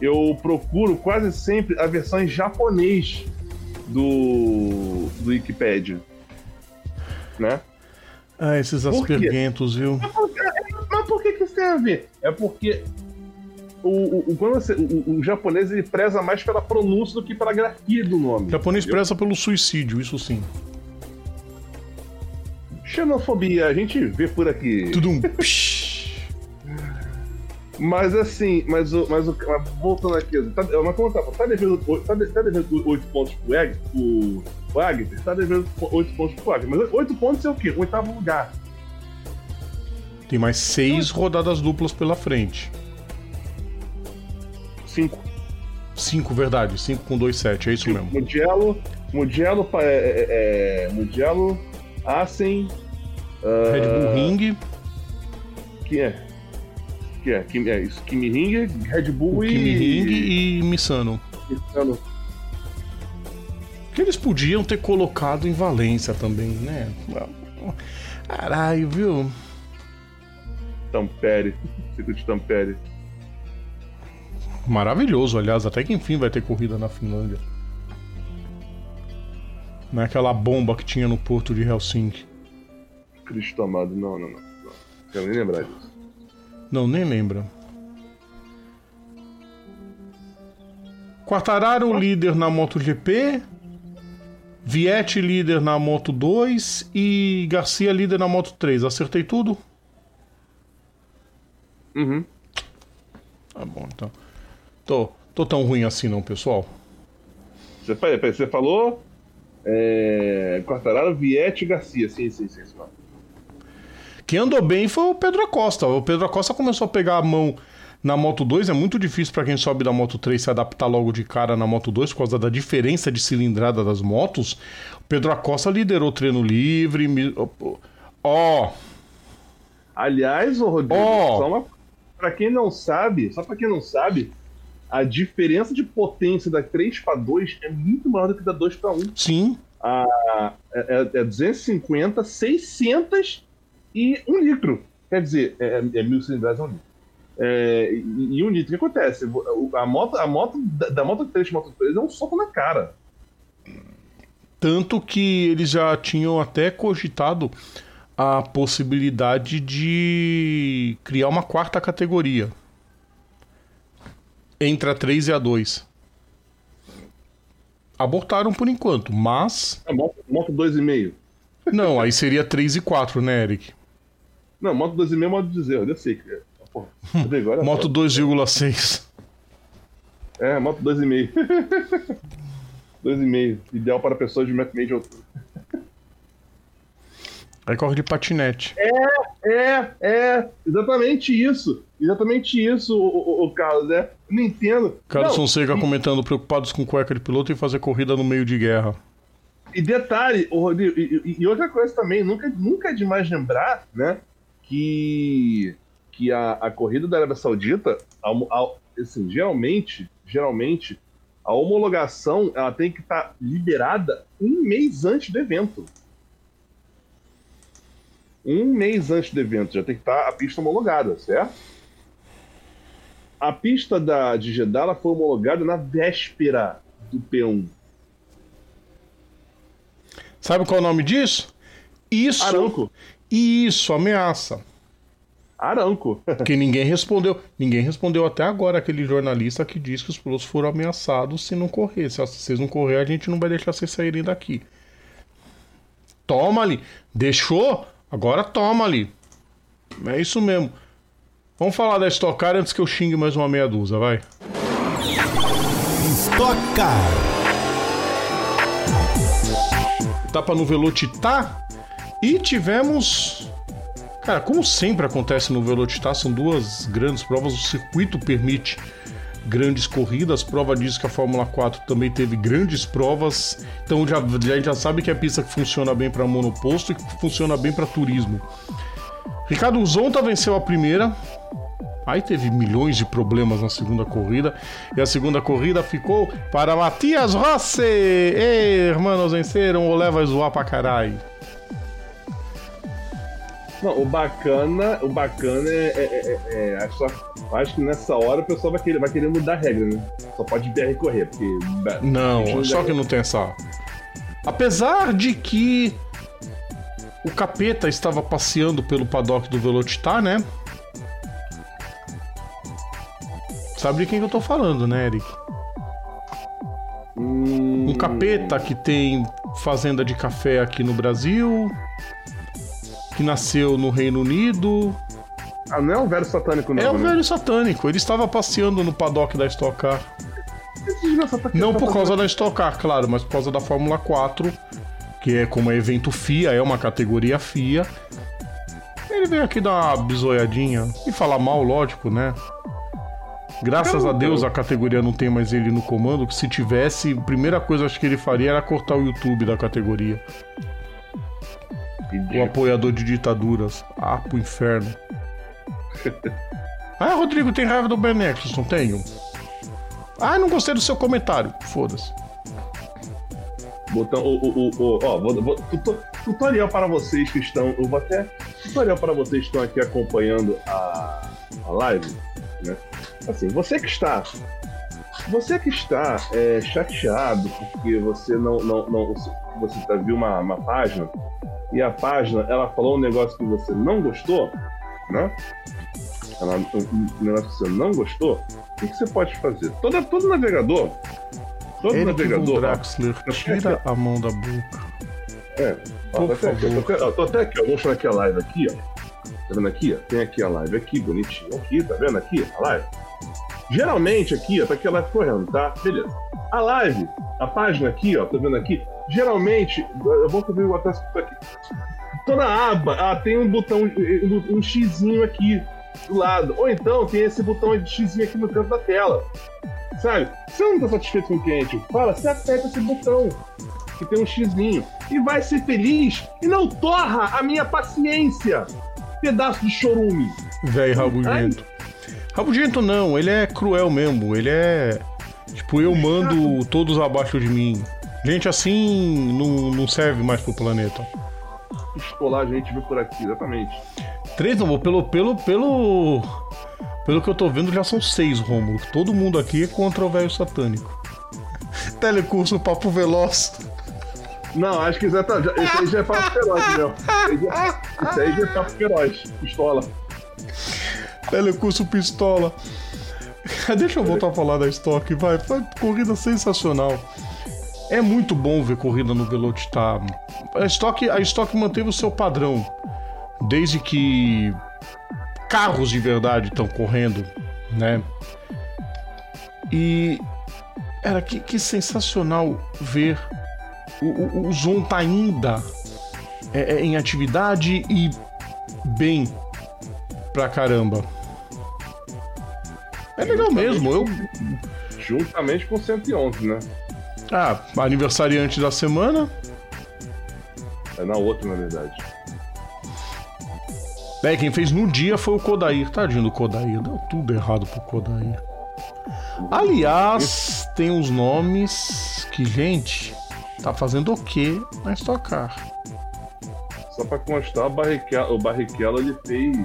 Eu procuro quase sempre a versão em japonês do, do Wikipedia. Né? Ah, esses asperguentos, viu? Mas por, mas por que, que isso tem a ver? É porque o, o, quando você, o, o, japonês ele preza mais pela pronúncia do que pela grafia do nome. O japonês entendeu? preza pelo suicídio, isso sim. Xenofobia, a gente vê por aqui. Tudo um. *laughs* Mas assim, mas o. Mas, o, voltando aqui, tá, mas como tá? Tá devendo, tá, tá devendo 8 pontos pro Egg, pro, pro Agnes? Tá devendo 8 pontos pro Agnes. Mas 8 pontos é o quê? Oitavo lugar. Tem mais 6 rodadas duplas pela frente. 5. 5, verdade. 5 com 2, 7, é isso mesmo. Mugello, Mugello, é, é, é, Mugello, Assen. Uh, Red Bull Ring. Que é? que é? Kim, é isso, Kimi Ring, Red Bull o e. Kimi Ring e Missano. Missano. Que eles podiam ter colocado em Valência também, né? Caralho, viu? Tampere, circuito Tampere. Maravilhoso, aliás, até que enfim vai ter corrida na Finlândia. Não é aquela bomba que tinha no porto de Helsinki. Cristo amado, não, não, não. não. Quero nem lembrar disso. Não, nem lembra. Quartararo líder na MotoGP, Vietti líder na Moto 2 e Garcia líder na Moto 3. Acertei tudo? Uhum. Tá bom, então. Tô, tô tão ruim assim não, pessoal. Você, você falou é, Quartararo, Vietti e Garcia. Sim, sim, sim. sim. Quem andou bem foi o Pedro Acosta. O Pedro Acosta começou a pegar a mão na Moto 2. É muito difícil para quem sobe da Moto 3 se adaptar logo de cara na Moto 2 por causa da diferença de cilindrada das motos. O Pedro Acosta liderou o treino livre. Ó. Oh. Aliás, o Rodrigo, oh. para quem não sabe, só para quem não sabe, a diferença de potência da 3 para 2 é muito maior do que da 2 para 1. Sim. A, é, é 250, 600 e um litro. Quer dizer, é, é mil cilindradas um litro. É, e, e um litro, o que acontece? A moto, a moto da, da Moto 3 Moto 3 é um soco na cara. Tanto que eles já tinham até cogitado a possibilidade de criar uma quarta categoria entre a 3 e a 2. Abortaram por enquanto, mas. A moto, moto 2,5. Não, aí seria 3 e 4, né, Eric? Não, moto 2,5 é modo de dizer, eu sei é. Porra, agora, moto 2,6. É, moto 2,5. 2,5. Ideal para pessoas de 1,5 de altura. Aí corre de patinete. É, é, exatamente isso. Exatamente isso, o, o, o Carlos, é. Não entendo. Carlos Fonseca e- comentando preocupados com cueca de piloto e fazer corrida no meio de guerra. E detalhe, ô, Rodrigo, e, e- outra coisa também, nunca, nunca é demais lembrar, né, que, que a, a corrida da Arábia Saudita, a a- assim, geralmente, geralmente, a homologação ela tem que estar liberada um mês antes do evento. Um mês antes do evento já tem que estar a pista homologada, certo? A pista da, de Jeddah foi homologada na véspera do P1. Sabe qual é o nome disso? Isso. Aranco. Isso, ameaça. Aranco. *laughs* Que ninguém respondeu. Ninguém respondeu até agora aquele jornalista que diz que os pilotos foram ameaçados se não correr. Se vocês não correr, a gente não vai deixar vocês saírem daqui. Toma ali. Deixou? Agora toma ali. É isso mesmo. Vamos falar da Stock Car antes que eu xingue mais uma meia dúzia, vai. Stock Car. Etapa no Velocitar. E tivemos. Cara, como sempre acontece no Velocitar, são duas grandes provas. O circuito permite grandes corridas. Prova diz que a Fórmula 4 também teve grandes provas. Então já, a gente já sabe que é pista que funciona bem para monoposto e que funciona bem para turismo. Ricardo Zonta venceu a primeira. Aí teve milhões de problemas na segunda corrida. E a segunda corrida ficou para Matias Rossi. Ei, hermanos venceram. O Olé vai zoar pra caralho. Não, o bacana, o bacana é. é, é- é- acho, só- acho que nessa hora o pessoal vai querer, vai querer mudar a regra, né? Só pode BR correr, porque. Não, só que não tem essa. Apesar de que o capeta estava passeando pelo paddock do Velocitar, né? Sabe de quem que eu tô falando, né, Eric? Hum, Um capeta que tem fazenda de café aqui no Brasil, que nasceu no Reino Unido. Ah, não é um velho satânico, não. É o né? velho satânico. Ele estava passeando no paddock da Stock Car. Não por causa da Stock Car, claro, mas por causa da Fórmula 4, que é como é evento FIA, é uma categoria FIA. Ele veio aqui dar uma bisoiadinha e falar mal, lógico, né? Graças a Deus a categoria não tem mais ele no comando, que se tivesse, a primeira coisa acho que ele faria era cortar o YouTube da categoria. O apoiador de ditaduras. Ah, pro inferno. *laughs* Ah, Rodrigo, tem raiva do Ben Nexus, não tenho? Ah, não gostei do seu comentário. Foda-se. Botão, o, o, o, ó, vou, vou- tuto- tutorial para vocês que estão. Eu vou até. Tutorial para vocês que estão aqui acompanhando a, a live, né? Assim, você que está. Você que está é, chateado porque você não. não, não você tá, viu uma, uma página e a página ela falou um negócio que você não gostou, né? Ela, um, negócio que você não gostou, o que, que você pode fazer? Todo, todo navegador. Todo Eric navegador. Draxler, tira a mão da boca. é, ó, Por tô, até aqui, tô, até, ó, tô até aqui, ó. Vou mostrar aqui a live aqui, ó. Tá vendo aqui, ó? Tem aqui a live aqui, bonitinho. Aqui, tá vendo aqui a live? Geralmente aqui, ó, tá aqui a live correndo, tá? Beleza. A live, a página aqui, ó, tá vendo aqui? Geralmente, eu vou fazer o atrás aqui. Toda aba, ela tem um botão, um, xizinho aqui do lado. Ou então tem esse botão de xizinho aqui no canto da tela. Sabe? Se você não tá satisfeito com o gente fala, você aperta esse botão que tem um xizinho e vai ser feliz e não torra a minha paciência. Pedaço de chorume. Velho rabugento. Rabugento não, ele é cruel mesmo. Ele é. Tipo, eu mando todos abaixo de mim. Gente assim não, não serve mais pro planeta. Pistolar a gente viu por aqui, exatamente. Três não, pelo, pelo, pelo. Pelo que eu tô vendo, já são seis, Rômulo. Todo mundo aqui é contra o velho satânico. *laughs* Telecurso Papo Veloz. Não, acho que já tá, já, esse aí já é papo feroz, meu. Esse aí já- Esse aí já é papo feroz. Pistola. Telecurso Pistola. *laughs* Deixa eu voltar a falar da Stock, vai. Foi corrida sensacional. É muito bom ver corrida no Velocitar. A Stock, a Stock manteve o seu padrão. Desde que carros de verdade estão correndo, né? E era que, que sensacional ver o, o, o Zonta ainda é, é, em atividade e bem pra caramba. É legal mesmo, eu. Juntamente com o 111, né? Ah, aniversariante da semana. É na outra, na verdade. É, quem fez no dia foi o Kodair. Tadinho do Kodair, deu tudo errado pro Kodair. Aliás, tem uns nomes que, gente, tá fazendo o quê na Stock Car? Só pra constar, o Barrichello, o Barrichello ele fez.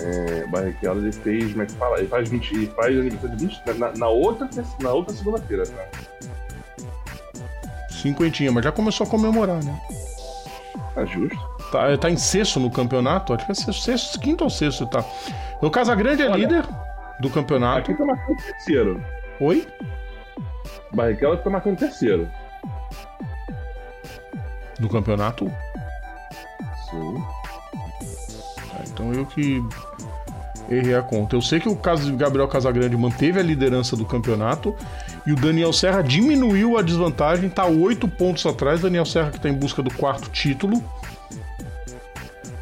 É, Barrichello ele fez. Como é que fala? Ele faz 20. Ele faz aniversário de 20 na, na outra, na outra segunda-feira, tá? Cinquentinha, mas já começou a comemorar, né? Tá justo. Tá, tá em sexto no campeonato, acho que é sexto, sexto quinto ou sexto, tá. O Casagrande é Olha, líder do campeonato. Aqui tá marcando terceiro. Oi? Barrichello tá marcando terceiro. Do campeonato? Sim. Ah, então eu que errei a conta. Eu sei que o caso Gabriel Casagrande manteve a liderança do campeonato e o Daniel Serra diminuiu a desvantagem, tá oito pontos atrás. Daniel Serra que tá em busca do quarto título.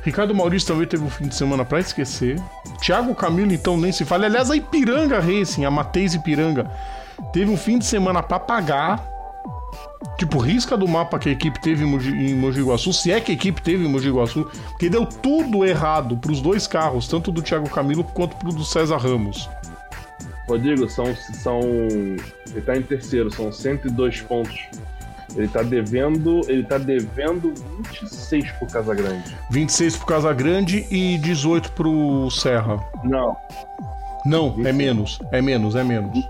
Ricardo Maurício também teve um fim de semana para esquecer. Thiago Camilo, então, nem se fala. Aliás, a Ipiranga Racing, a Mateis Ipiranga, teve um fim de semana para pagar. Tipo, risca do mapa que a equipe teve em Mogi, em Mogi Guaçu, se é que a equipe teve em Mogi Guaçu, porque deu tudo errado pros dois carros, tanto do Thiago Camilo quanto pro do César Ramos. Rodrigo, são, são. Ele tá em terceiro, são 102 pontos. Ele tá devendo. Ele tá devendo 26 pro Casagrande. 26 pro Casagrande e 18 pro Serra. Não, Não, é 25. menos, é menos, é menos.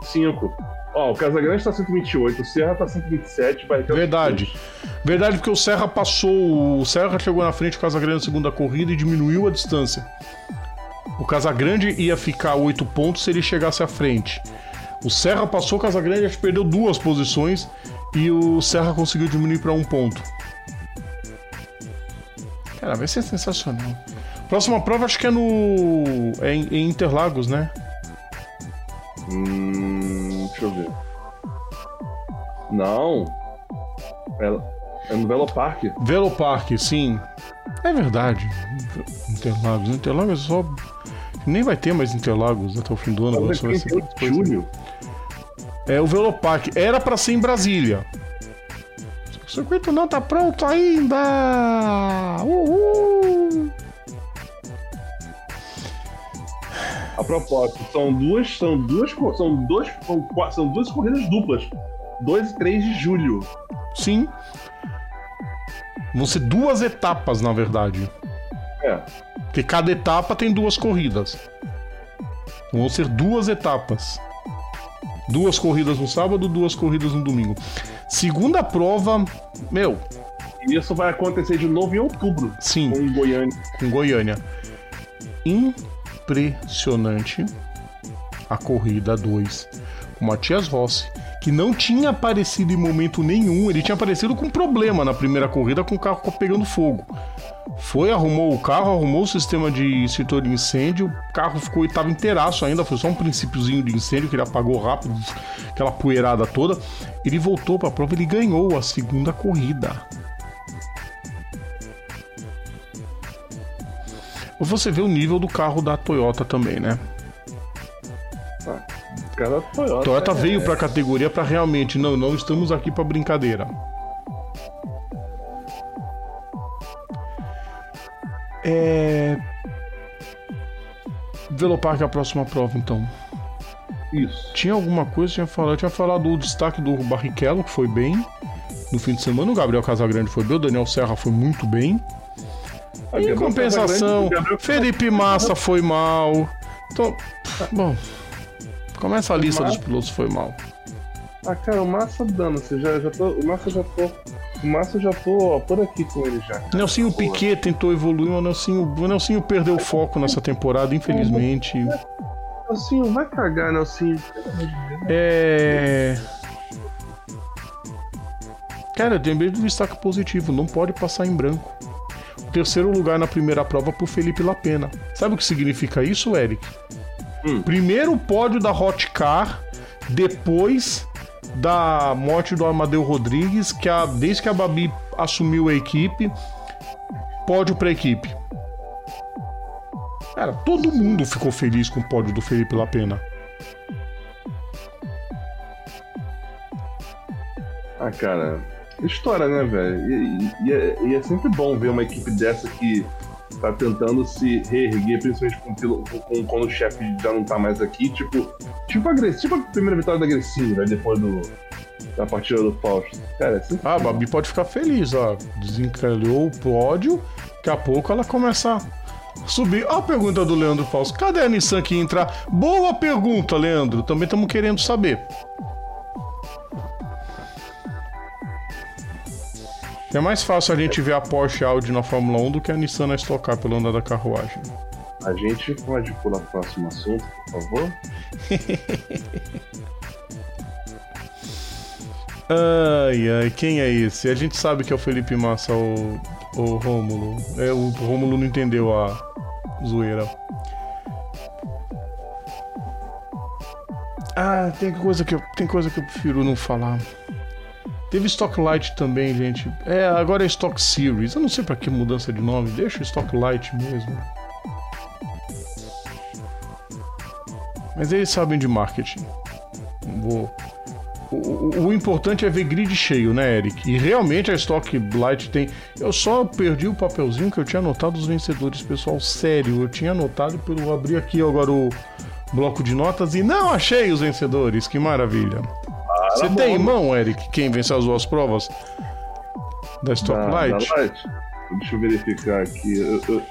25. 25. Ó, o Casagrande tá 128, o Serra tá 127, vai ter Verdade. Verdade, porque o Serra passou. O Serra chegou na frente do Casagrande na segunda corrida e diminuiu a distância. O Casagrande ia ficar 8 pontos se ele chegasse à frente. O Serra passou o Casagrande, acho que perdeu duas posições e o Serra conseguiu diminuir para um ponto. Cara, vai ser sensacional. Próxima prova acho que é no. É em, em Interlagos, né? Hum, Não. É, é no Velopark. Velopark, sim. É verdade. Interlagos. Interlagos é só. Nem vai ter mais Interlagos até o fim do ano. agora só vai ser 38 de julho. É o Velopark. Era pra ser em Brasília. O circuito não tá pronto ainda! Uhul! A propósito, são duas, são duas, são dois, são, são duas corridas duplas. 2 e 3 de julho. Sim. Vão ser duas etapas, na verdade. É. Porque cada etapa tem duas corridas. Vão ser duas etapas. Duas corridas no sábado, duas corridas no domingo. Segunda prova, meu, E isso vai acontecer de novo em outubro, sim, com Goiânia. com Goiânia. Impressionante a corrida 2 com Matias Rossi, que não tinha aparecido em momento nenhum, ele tinha aparecido com problema na primeira corrida com o carro pegando fogo. Foi, arrumou o carro, arrumou o sistema de extintor de incêndio, o carro ficou e tava inteiraço ainda, foi só um princípiozinho de incêndio que ele apagou rápido, aquela poeirada toda. Ele voltou pra prova, ele ganhou a segunda corrida. Você vê o nível do carro da Toyota também, né? Ah, cara, Toyota. Toyota é- veio pra categoria pra realmente, não, não estamos aqui pra brincadeira. É. Velopark é a próxima prova, então. Isso. Tinha alguma coisa, tinha falado, tinha falado do destaque do Barrichello, que foi bem no fim de semana. O Gabriel Casagrande foi bem, o Daniel Serra foi muito bem. Em Gabriel compensação, Felipe Massa foi mal. Então, bom, começa a lista Massa- dos pilotos foi mal. Ah, cara, o Massa dando, você já, já tô. O Massa já tô. O Massa já tô ó, por aqui com ele já. Nelsinho Piquet tentou evoluir, mas o Nelsinho, o Nelsinho perdeu o foco nessa temporada, infelizmente. Nelsinho, vai cagar, Nelsinho. É. Cara, lembrei do destaque positivo, não pode passar em branco. Terceiro lugar na primeira prova pro Felipe Lapena. Sabe o que significa isso, Eric? Hum. Primeiro pódio da Hot Car, depois da morte do Amadeu Rodrigues, que a, desde que a Babi assumiu a equipe, pódio para a equipe. Cara, todo mundo ficou feliz com o pódio do Felipe Lapena. Ah, cara, história, né, velho? E, e, é, e, é, sempre bom ver uma equipe dessa que tá tentando se reerguer, principalmente com, com, quando o chefe já não tá mais aqui. Tipo, tipo, a, tipo a primeira vitória da Grecinho, né, depois do, da partida do Fausto. Cara, é sempre Ah, a Babi pode ficar feliz, ó. Desencalhou o pódio, daqui a pouco ela começa subir. A pergunta do Leandro Fausto. Cadê a Nissan que entrar? Boa pergunta, Leandro. Também estamos querendo saber. É mais fácil a gente ver a Porsche Audi na Fórmula 1 do que a Nissan na Stock Car pelo andar da carruagem. A gente pode pular para o próximo assunto, por favor? *laughs* ai, ai, quem é esse? A gente sabe que é o Felipe Massa, o, o Rômulo. É, o Rômulo não entendeu a zoeira. Ah, tem coisa que eu, tem coisa que eu prefiro não falar. Teve Stock Light também, gente. É, agora é Stock Series. Eu não sei para que mudança de nome. Deixa o Stock Light mesmo. Mas eles sabem de marketing. Vou. O, o, o, importante é ver grid cheio, né, Eric? E realmente a Stock Light tem. Eu só perdi o papelzinho que eu tinha anotado os vencedores, pessoal. Sério, eu tinha anotado pelo abrir aqui agora o bloco de notas e não achei os vencedores. Que maravilha! Você tem em mão, Eric, quem venceu as duas provas da Stoplight? Deixa eu verificar aqui. Eu, eu...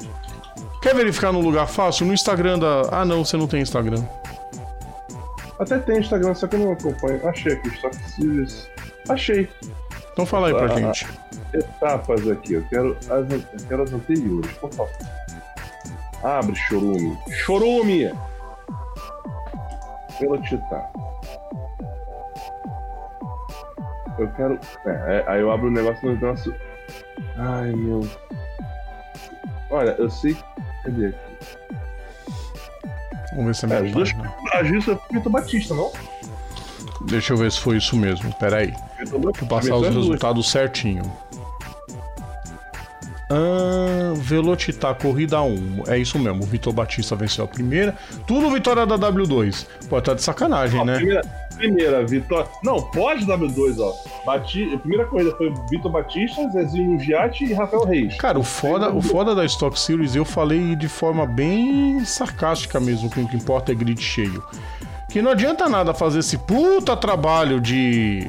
Quer verificar no lugar fácil? No Instagram da. Ah, não, você não tem Instagram. Até tem Instagram, só que eu não acompanho. Achei aqui, Stock Series. Achei. Então fala aí pra ah, gente. Etapas aqui, eu quero as, eu quero as anteriores, por favor. Abre, Chorume. Chorume! Velocitar. Eu quero. É, é, aí eu abro o negócio no nosso. Ai meu. Olha, eu sei. Cadê aqui? Vamos ver se é minha é, As duas isso é Vitor Batista, não? Deixa eu ver se foi isso mesmo. Pera aí. Vou passar os resultados certinho. Ah, Velocitar, corrida 1. É isso mesmo, o Vitor Batista venceu a primeira. Tudo vitória da W2. Pô, tá de sacanagem, né? Primeira, primeira vitória. Não, pode W2, ó. Bati... A primeira corrida foi Vitor Batista, Zezinho Giatti e Rafael Reis. Cara, o foda, o foda da Stock Series, eu falei de forma bem sarcástica mesmo, que o que importa é grid cheio. Que não adianta nada fazer esse puta trabalho de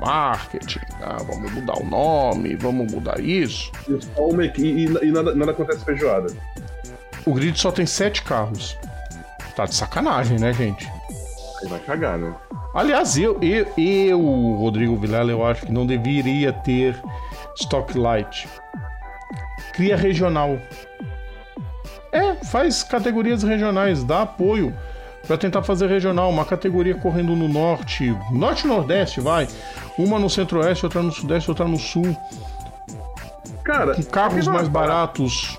marketing, ah, vamos mudar o nome, vamos mudar isso. E, e, e nada, nada acontece feijoada. O grid só tem sete carros. Tá de sacanagem, né, gente? Aí vai cagar, né? Aliás, eu, eu, eu Rodrigo Vilela, eu acho que não deveria ter Stock Light. Cria regional. É, faz categorias regionais, dá apoio para tentar fazer regional, uma categoria correndo no norte, norte e nordeste, vai. Uma no centro-oeste, outra no sudeste, outra no sul. Cara, com carros mais baratos.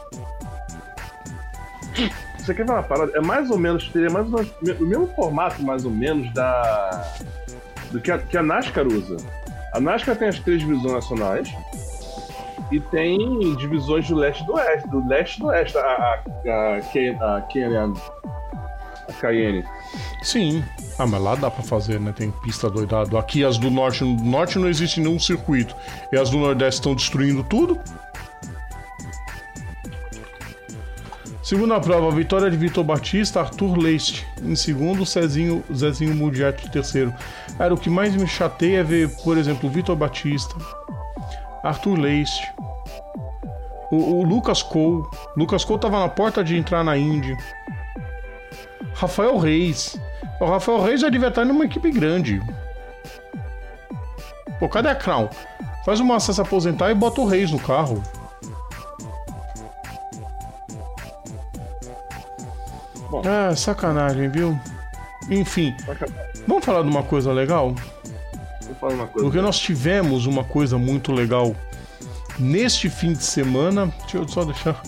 Você quer ver uma parada? É mais ou menos, teria mais ou menos, o mesmo formato, mais ou menos, da. do que a, que a NASCAR usa. A NASCAR tem as três divisões nacionais e tem divisões do leste do oeste, do leste do oeste, a, a, a, a Cayenne. Sim. Ah, mas lá dá pra fazer, né? Tem pista doidado. Aqui as do norte, no norte não existe nenhum circuito. E as do nordeste estão destruindo tudo. Segunda prova, vitória de Vitor Batista, Arthur Leite. Em segundo, Cezinho, Zezinho Mudiati em terceiro. Era o que mais me chateia é ver, por exemplo, Vitor Batista, Arthur Leite, o, o, Lucas Cole. Lucas Cole tava na porta de entrar na Indy. Rafael Reis. O Rafael Reis já devia estar numa equipe grande. Pô, cadê a Crown? Faz o Massa se aposentar e bota o Reis no carro. Bom. Ah, sacanagem, viu? Enfim. Vamos falar de uma coisa legal? Vou falar uma coisa. Porque nós tivemos uma coisa muito legal neste fim de semana. Deixa eu só deixar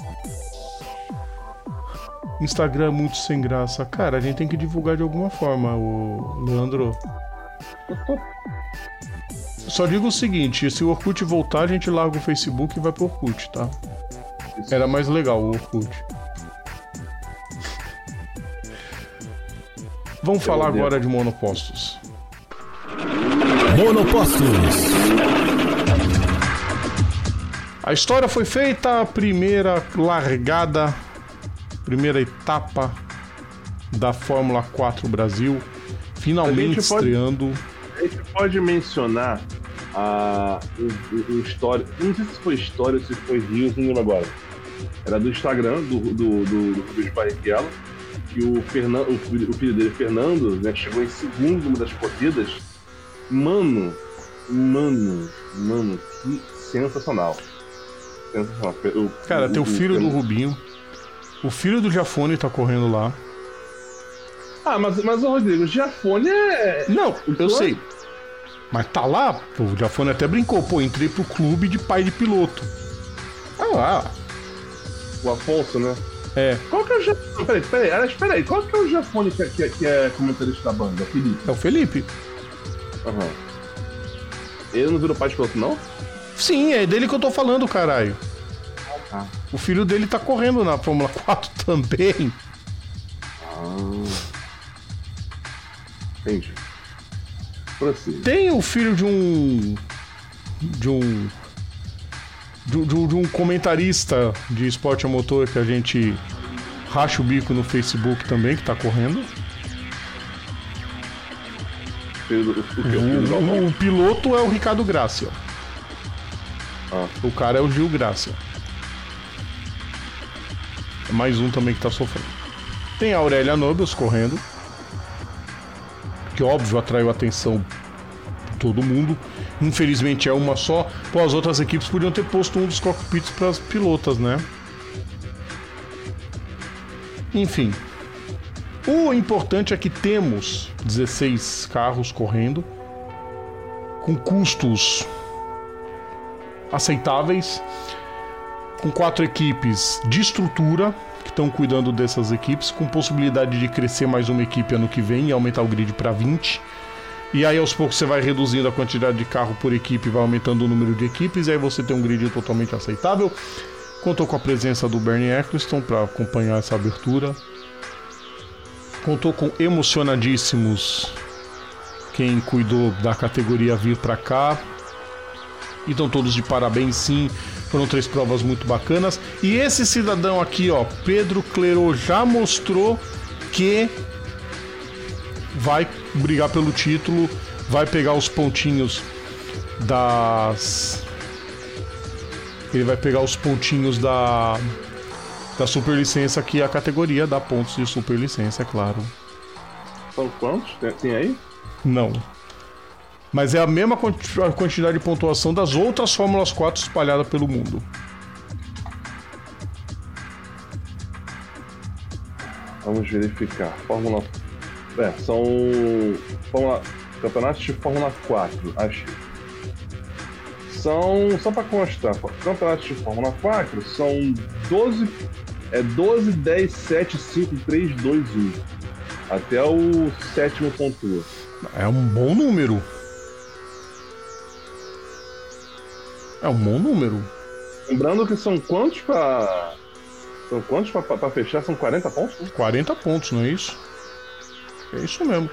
Instagram é muito sem graça. Cara, a gente tem que divulgar de alguma forma, o Leandro. *laughs* só digo o seguinte: se o Orkut voltar, a gente larga o Facebook e vai pro Orkut, tá? Era mais legal o Orkut. Vamos falar agora de monopostos. Monopostos. A história foi feita, a primeira largada, primeira etapa da Fórmula 4 Brasil, finalmente A pode- estreando. A gente pode mencionar a, o, o, o história. Não sei se foi história ou se foi Rios, não lembro agora. Era do Instagram, do, do, do, do Rubens Barrichello, que o, Fernando, o, filho, o filho dele, Fernando, né, chegou em segundo numa das corridas. Mano, mano, mano, que sensacional. Sensacional. O- Cara, tem o filho do Rubinho, o filho do Jafone tá correndo lá. Ah, mas, mas o Rodrigo, o Giafone é. Não, eu Claro. sei. Mas tá lá, pô, o Jafone até brincou, pô, entrei pro clube de pai de piloto. Ah lá, O Afonso, né? é, Qual que é o Giafone? Peraí, peraí, aliás, peraí, qual que é o Giafone que, é- que, é- que é comentarista da banda? Felipe. é o Felipe. Aham. Ele não virou pai de piloto, não? Sim, é dele que eu tô falando, caralho. Ah. O filho dele tá correndo na Fórmula 4 *laughs* também. Entendi. Prossiga. Tem o filho de um. de um. de, um- de de um comentarista de esporte a motor que a gente racha o bico no Facebook também, que tá correndo. O? O, o piloto é o Ricardo Gracia. Ah. O cara é o Gil Gracia. É mais um também que tá sofrendo. Tem a Aurélia Nobles correndo. Que óbvio atraiu a atenção de todo mundo. Infelizmente é uma só. Pô, as outras equipes podiam ter posto um dos cockpits para as pilotas, né? Enfim. O importante é que temos 16 carros correndo com custos aceitáveis, com quatro equipes de estrutura que estão cuidando dessas equipes, com possibilidade de crescer mais uma equipe ano que vem e aumentar o grid para 20. E aí aos poucos você vai reduzindo a quantidade de carro por equipe, vai aumentando o número de equipes, e aí você tem um grid totalmente aceitável. Contou com a presença do Bernie Eccleston para acompanhar essa abertura. Contou com emocionadíssimos quem cuidou da categoria vir para cá. Então todos de parabéns, sim. Foram três provas muito bacanas. E esse cidadão aqui, ó, Pedro Clerô, já mostrou que vai brigar pelo título, vai pegar os pontinhos das. Ele vai pegar os pontinhos da. Da superlicença, que a categoria dá pontos de superlicença, é claro. São quantos? Tem, tem aí? Não. Mas é a mesma quantidade de pontuação das outras Fórmulas 4 espalhadas pelo mundo. Vamos verificar. Fórmula. É, são. Fórmula. Campeonatos de Fórmula 4, achei. São. Só pra constar, campeonatos de Fórmula 4 são 12. É 12, 10, 7, 5, 3, 2, 1. Até o sétimo pontua. É um bom número. É um bom número. Lembrando que são quantos pra. São quantos pra, pra, pra fechar? São 40 pontos? né? 40 pontos, não é isso? É isso mesmo.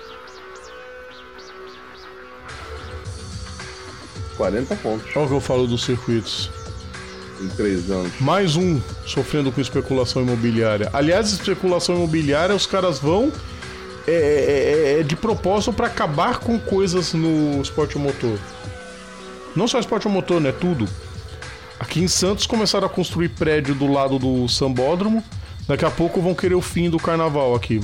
40 pontos Olha o que eu falo dos circuitos. em 3 anos. Mais um sofrendo com especulação imobiliária. Aliás, especulação imobiliária, os caras vão é, é, é, é de propósito para acabar com coisas no esporte motor. Não só esporte motor, né? Tudo. Aqui em Santos começaram a construir prédio do lado do sambódromo. Daqui a pouco vão querer o fim do carnaval aqui.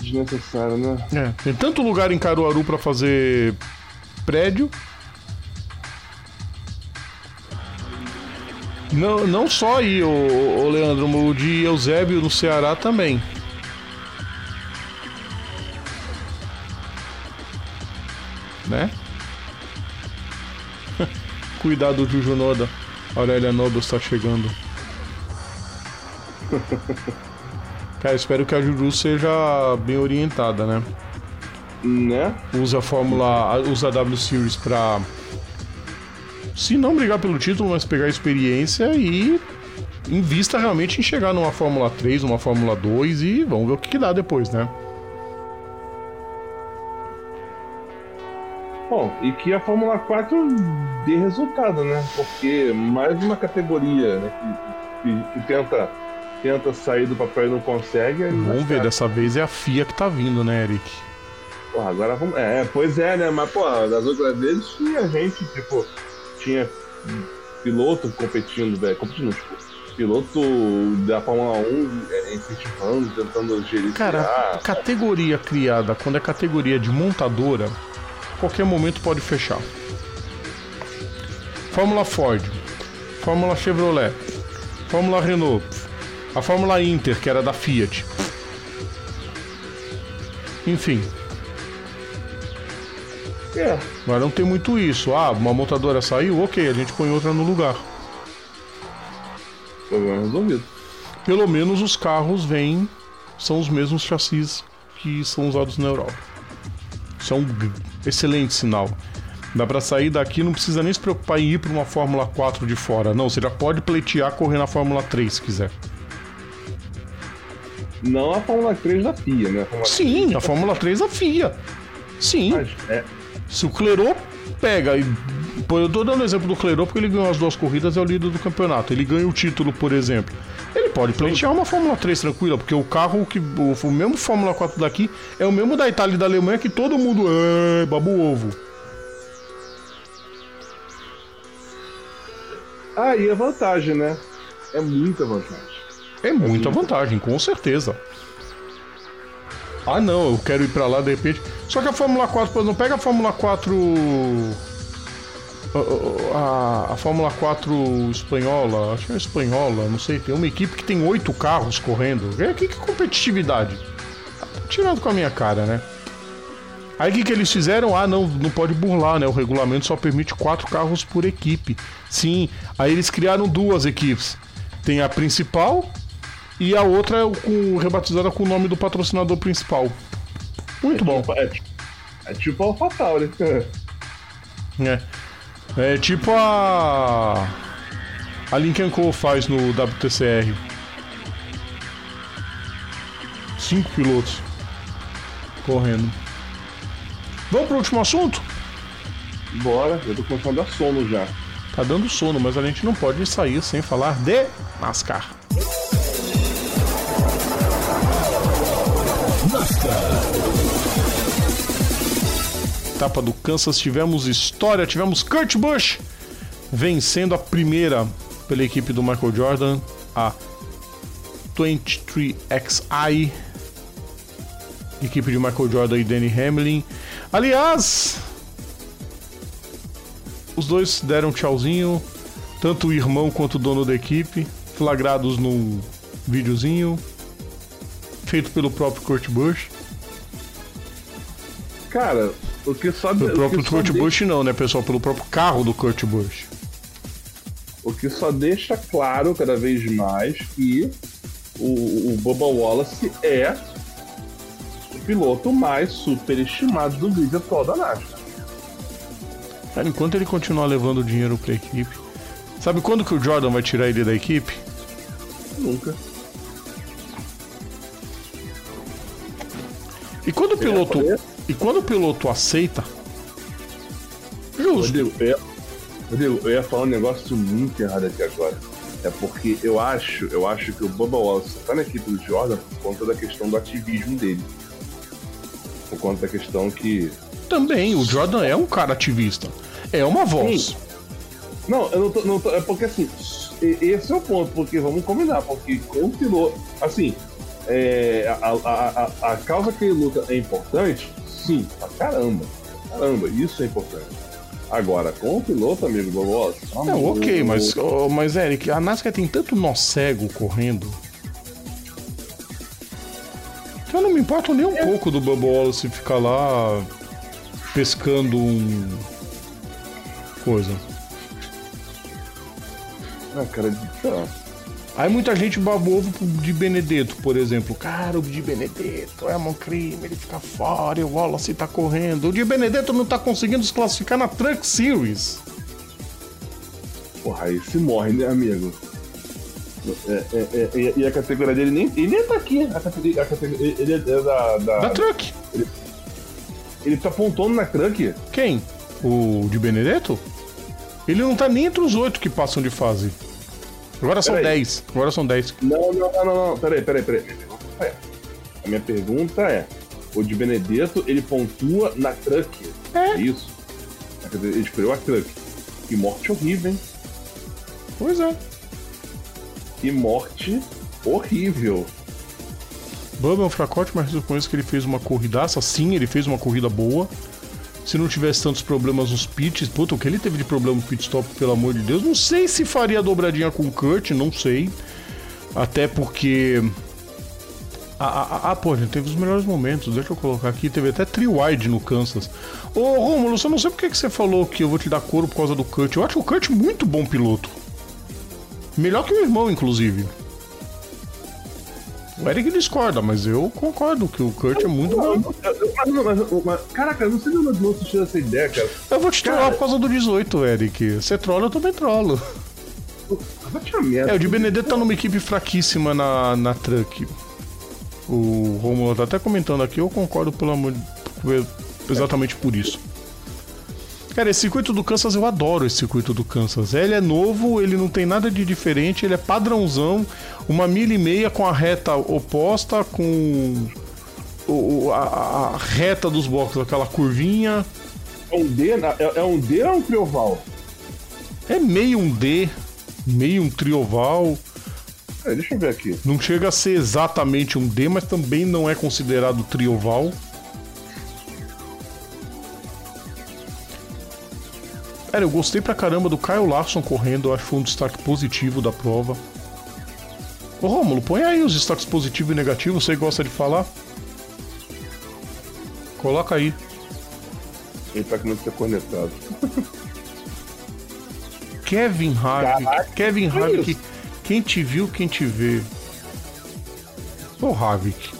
Desnecessário, né? É, tem tanto lugar em Caruaru para fazer prédio. Não, não só aí, o, o Leandro, o de Eusébio no Ceará também. Né? *laughs* Cuidado, Juju Noda. Aurélia Noda está chegando. *laughs* Cara, espero que a Juju seja bem orientada, né? Né? Usa a Fórmula. Usa a W Series pra. Se não brigar pelo título, mas pegar experiência e invista realmente em chegar numa Fórmula 3, numa Fórmula 2 e vamos ver o que, que dá depois, né? Bom, e que a Fórmula 4 dê resultado, né? Porque mais uma categoria né, que, que, tenta, tenta sair do papel e não consegue. Vamos ver, dessa vez é a FIA que tá vindo, né, Eric? Porra, agora vamos. É, pois é, né? Mas, pô, das outras vezes tinha gente, tipo, tinha piloto competindo, velho. Competindo, tipo, piloto da Fórmula 1 é, incentivando, tentando gerir. Cara, categoria criada, quando é categoria de montadora, qualquer momento pode fechar. Fórmula Ford, Fórmula Chevrolet, Fórmula Renault, a Fórmula Inter, que era da Fiat. Enfim. É. Mas não tem muito isso. Ah, uma montadora saiu, ok, a gente põe outra no lugar. Problema resolvido. Pelo menos os carros vêm, são os mesmos chassis que são usados na Europa. Isso é um excelente sinal. Dá para sair daqui, não precisa nem se preocupar em ir para uma Fórmula 4 de fora. Não, você já pode pleitear correr na Fórmula 3 se quiser. Não a Fórmula 3 da FIA, né? A Sim, a Fórmula 3 da FIA. Sim. Mas, é... Se o Clerô pega e. Pô, eu tô dando exemplo do Clerô porque ele ganhou as duas corridas e é o líder do campeonato. Ele ganha o título, por exemplo. Ele pode pleitear uma Fórmula 3 tranquila, porque o carro que. O, o mesmo Fórmula 4 daqui é o mesmo da Itália e da Alemanha que todo mundo. É, babu ovo. Aí é vantagem, né? É muita vantagem. É muita vantagem, com certeza. Ah não, eu quero ir para lá de repente. Só que a Fórmula 4, por exemplo, pega a Fórmula 4. A, a, Fórmula 4 espanhola, acho que é espanhola, não sei, tem uma equipe que tem oito carros correndo. É que, que competitividade? Tá tirando com a minha cara, né? Aí o que, que eles fizeram? Ah, não, não pode burlar, né? O regulamento só permite quatro carros por equipe. Sim, aí eles criaram duas equipes. Tem a principal e a outra é com, rebatizada com o nome do patrocinador principal. Muito é bom. Tipo, é, é tipo AlphaTauri. *laughs* É. É tipo a. A Lincoln Co faz no WTCR. Cinco pilotos correndo. Vamos pro último assunto? Bora, eu tô começando a dar sono já. Tá dando sono, mas a gente não pode sair sem falar de NASCAR. Etapa do Kansas, tivemos história, tivemos Kurt Busch vencendo a primeira pela equipe do Michael Jordan, a 23XI, equipe de Michael Jordan e Danny Hamlin. Aliás, os dois deram um tchauzinho, tanto o irmão quanto o dono da equipe, flagrados no videozinho feito pelo próprio Kurt Busch. Cara, o que só Pelo próprio Kurt de... Busch não, né, pessoal? Pelo próprio carro do Kurt Busch. O que só deixa claro cada vez mais que o, o Bubba Wallace é o piloto mais superestimado do grid atual da NASCAR. Cara, enquanto ele continuar levando dinheiro pra equipe. Sabe quando que o Jordan vai tirar ele da equipe? Nunca. E quando o piloto. E quando o piloto aceita. Justo. Rodrigo, eu, Rodrigo, eu ia falar um negócio muito errado aqui agora. É porque eu acho, eu acho que o Bubba Wallace tá na equipe do Jordan por conta da questão do ativismo dele. Por conta da questão que. Também, o Jordan é um cara ativista. É uma voz. Sim. Não, eu não tô, não tô. É porque assim, esse é o ponto, porque vamos combinar, porque com o piloto. Assim, é, a, a, a, a, causa que ele luta é importante? Sim, pra caramba. Caramba, isso é importante. Agora, com o piloto, amigo do. Não, ok, mas, oh, mas Eric, a NASCAR tem tanto nó cego correndo. Que eu não me importo nem um é. pouco do Bubba Wallace ficar lá pescando um. coisa. Ah, cara, tá. Aí muita gente babou ovo pro de Benedetto, por exemplo. Cara, o de Benedetto é um crime, ele fica fora, e o Wallace tá correndo. O de Benedetto não tá conseguindo se classificar na Truck Series. Porra, aí se morre, né, amigo? É, é, é, e a categoria dele nem, ele nem tá aqui. A categoria, a categoria, ele é da, da. Da Truck. Ele, ele tá pontuando na Truck? Quem? O de Benedetto? Ele não tá nem entre os oito que passam de fase. Agora são Peraí. 10. Agora são 10. Não, não, não, não, não. Peraí, peraí, peraí. Minha pergunta é- A minha pergunta é: o de Benedetto ele pontua na Truck? É. Isso. Quer dizer, Ele escolheu a Truck. Que morte horrível, hein? Pois é. Que morte horrível. Bubba é um fracote, mas reconheço que ele fez uma corridaça. Sim, ele fez uma corrida boa. Se não tivesse tantos problemas nos pits, puta, o que ele teve de problema no pit stop, pelo amor de Deus. Não sei se faria dobradinha com o Kurt, não sei. Até porque. Ah, ah, ah, pô, gente, teve os melhores momentos. Deixa eu colocar aqui. Teve até tri-wide no Kansas. Ô, Romulo, eu não sei por que você falou que eu vou te dar couro por causa do Kurt. Eu acho o Kurt muito bom piloto. Melhor que o irmão, inclusive. O Eric discorda, mas eu concordo que o Kurt é muito bom. caraca, eu não sei de onde você tirou essa ideia, cara. Eu vou te trollar Cara- por causa do 18, Eric. Você trola, eu também trolo. Vai te a merda. É, o de Benedetto tá numa equipe fraquíssima na, na truck. O Romulo tá até comentando aqui, eu concordo pelo amor de- exatamente por isso. Cara, esse circuito do Kansas, eu adoro esse circuito do Kansas. Ele é novo, ele não tem nada de diferente, ele é padrãozão, uma milha e meia com a reta oposta, com o- a, a- reta dos blocos, aquela curvinha. É um D, é, é um D ou é um trioval? É meio um D, meio um trioval. É, deixa eu ver aqui. Não chega a ser exatamente um D, mas também não é considerado trioval. Cara, eu gostei pra caramba do Kyle Larson correndo, acho que foi um destaque positivo da prova. Ô Rômulo, põe aí os destaques positivos e negativos, você gosta de falar? Coloca aí. Ele tá querendo ser cornetado. *laughs* Kevin Harvick. Kevin que Harvick. Quem te viu, quem te vê. Ô Harvick.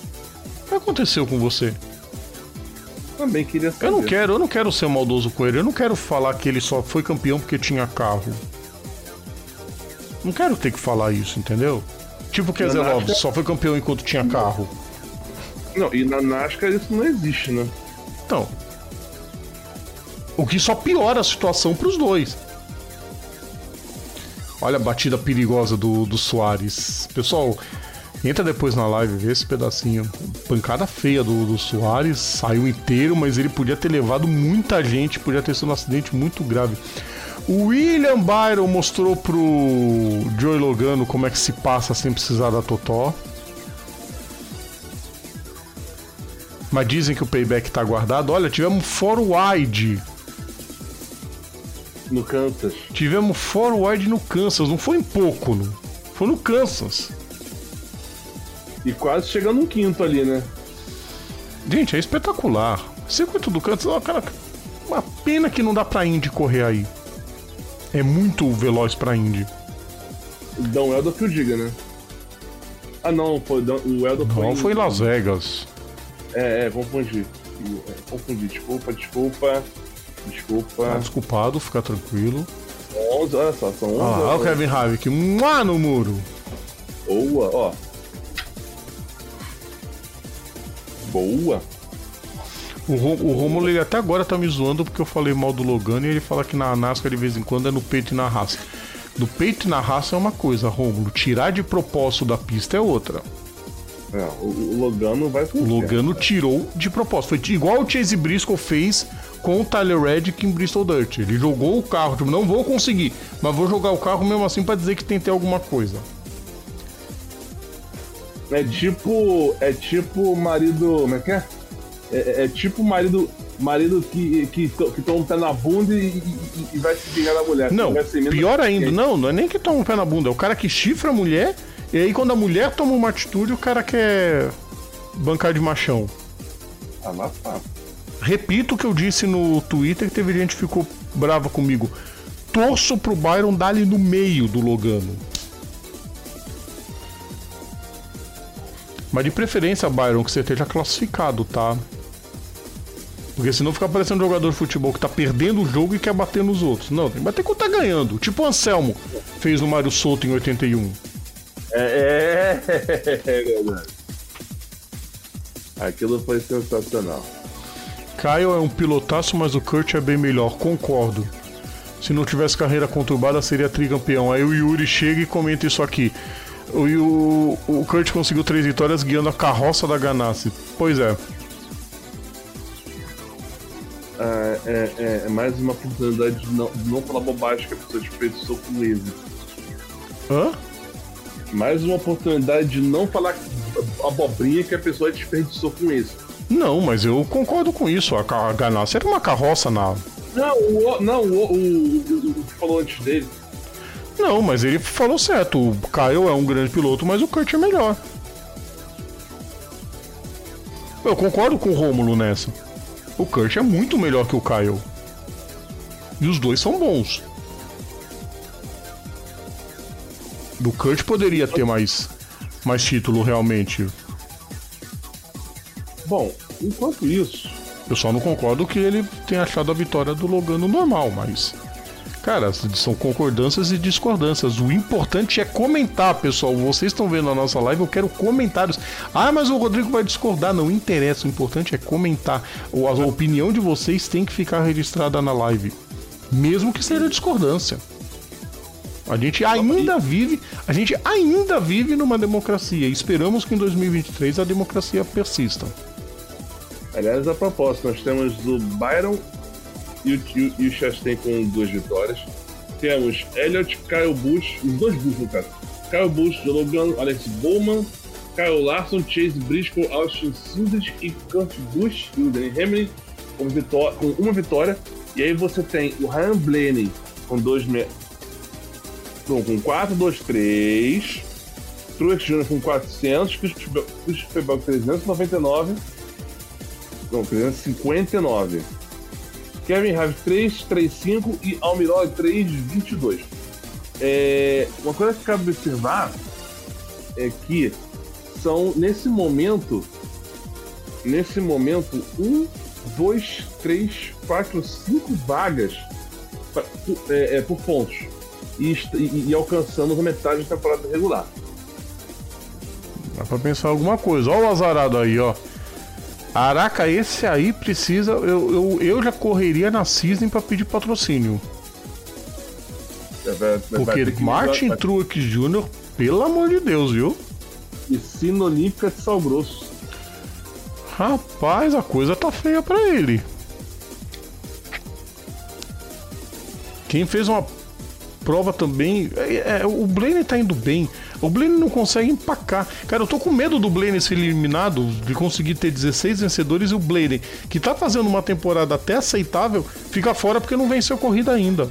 O que aconteceu com você? Também queria saber. Eu não quero, eu não quero ser maldoso com ele. Eu não quero falar que ele só foi campeão porque tinha carro. Não quero ter que falar isso, entendeu? Tipo o Keselowski NASCAR- só foi campeão enquanto tinha carro. Não, e na NASCAR isso não existe, né? Então. O que só piora a situação pros dois. Olha a batida perigosa do, do Soares. Pessoal, entra depois na live, vê esse pedacinho. Pancada feia do, do Soares, saiu inteiro, mas ele podia ter levado muita gente, podia ter sido um acidente muito grave. O William Byron mostrou pro Joey Logano como é que se passa sem precisar da Totó. Mas dizem que o payback tá guardado. Olha, tivemos four wide. No Kansas. Tivemos four wide no Kansas. Não foi em pouco, não. Foi no Kansas. E quase chegando um quinto ali, né? Gente, é espetacular. Circuito do Kansas, ó, cara, uma pena que não dá pra Indy correr aí. É muito veloz pra Indy. O Dom Eldo que o diga, né? Ah, não, foi, o Eldo foi. Não, foi em Las Vegas. É, é, confundi. É, confundi. Desculpa, desculpa. Tá Desculpa. desculpado, fica tranquilo. 11, olha só, são 11. Ah, olha o. Kevin Harvick. Mua no muro. Boa, ó. Boa. O, o Romulo ele até agora tá me zoando porque eu falei mal do Logano e ele fala que na NASCAR de vez em quando é no peito e na raça. No peito e na raça é uma coisa, Romulo. Tirar de propósito da pista é outra. É, o, o Logano vai pro O. Logano tirou de propósito. Foi igual o Chase Briscoe fez com o Tyler Reddick em Bristol Dirt. Ele jogou o carro, tipo, não vou conseguir, mas vou jogar o carro mesmo assim pra dizer que tentei alguma coisa. É tipo. É tipo marido. Como é que é? É, é- é tipo marido. Marido que, que, que toma um pé na bunda e, e- e vai se vingar da mulher. Não, mesmo- pior ainda, não, não é nem que toma um pé na bunda, é o cara que chifra a mulher, e aí quando a mulher toma uma atitude, o cara quer bancar de machão. Ah, lá tá. Repito o que eu disse no Twitter, que teve gente que ficou brava comigo. Torço pro Byron dar ali no meio do Logano. Mas de preferência, Byron, que você esteja classificado, tá? Porque senão fica parecendo um jogador de futebol que tá perdendo o jogo e quer bater nos outros. Não, tem que bater quando tá ganhando. Tipo o Anselmo fez no Mário Souto em 81. É, é, *laughs* é verdade. Aquilo foi sensacional. Kyle é um pilotaço, mas o Kurt é bem melhor, concordo. Se não tivesse carreira conturbada, seria tricampeão. Aí o Yuri chega e comenta isso aqui. O, o, o Kurt conseguiu três vitórias guiando a carroça da Ganassi. Pois é. É, é, é, é mais uma oportunidade de não, de não falar bobagem que a pessoa desperdiçou com êxito. Hã? Mais uma oportunidade de não falar abobrinha que a pessoa desperdiçou com isso. Não, mas eu concordo com isso. A, a Ganassi era uma carroça na. Não, o, não, o, o, o, o que falou antes dele. Não, mas ele falou certo. O Kyle é um grande piloto, mas o Kurt é melhor. Eu concordo com o Rômulo nessa. O Kurt é muito melhor que o Kyle. E os dois são bons. O Kurt poderia ter mais, mais título realmente. Bom, enquanto isso. Eu só não concordo que ele tenha achado a vitória do Logano normal, mas. Cara, são concordâncias e discordâncias. O importante é comentar, pessoal. Vocês estão vendo a nossa live, eu quero comentários. Ah, mas o Rodrigo vai discordar. Não interessa, o importante é comentar. A opinião de vocês tem que ficar registrada na live. Mesmo que seja discordância. A gente ainda vive, a gente ainda vive numa democracia. Esperamos que em 2023 a democracia persista. Aliás, a propósito, nós temos o Byron e o, e, o Chastain com duas vitórias. Temos Elliot, Kyle Busch, os dois Busch no caso. Kyle Busch, Logan, Alex Bowman, Kyle Larson, Chase Briscoe, Austin Cinders e Kurt Busch e o Danny Hamlin com, com uma vitória. E aí você tem o Ryan Blaney com dois me... Não, com 4, 2, 3. Truex Jr. com 400. Christopher Bell 399. Não, 359. Kevin Harvick 335 e Almirola 322. É, uma coisa que cabe observar é que são nesse momento nesse momento um, dois, três, quatro, cinco vagas pra, é, é, por pontos e, e, e alcançando a metade da temporada regular. Dá pra pensar alguma coisa. Olha o azarado aí, ó. Araca, esse aí precisa. Eu, eu, eu já correria na Cisne para pedir patrocínio. É, Porque Martin vai... Truex Jr., pelo amor de Deus, viu? Piscina Olímpica de Sal Grosso. Rapaz, a coisa tá feia para ele. Quem fez uma prova também. É, é, o Blaine tá indo bem. O Blaine não consegue empacar. Cara, eu tô com medo do Blaine ser eliminado, de conseguir ter 16 vencedores e o Blaine, que tá fazendo uma temporada até aceitável, fica fora porque não venceu corrida ainda.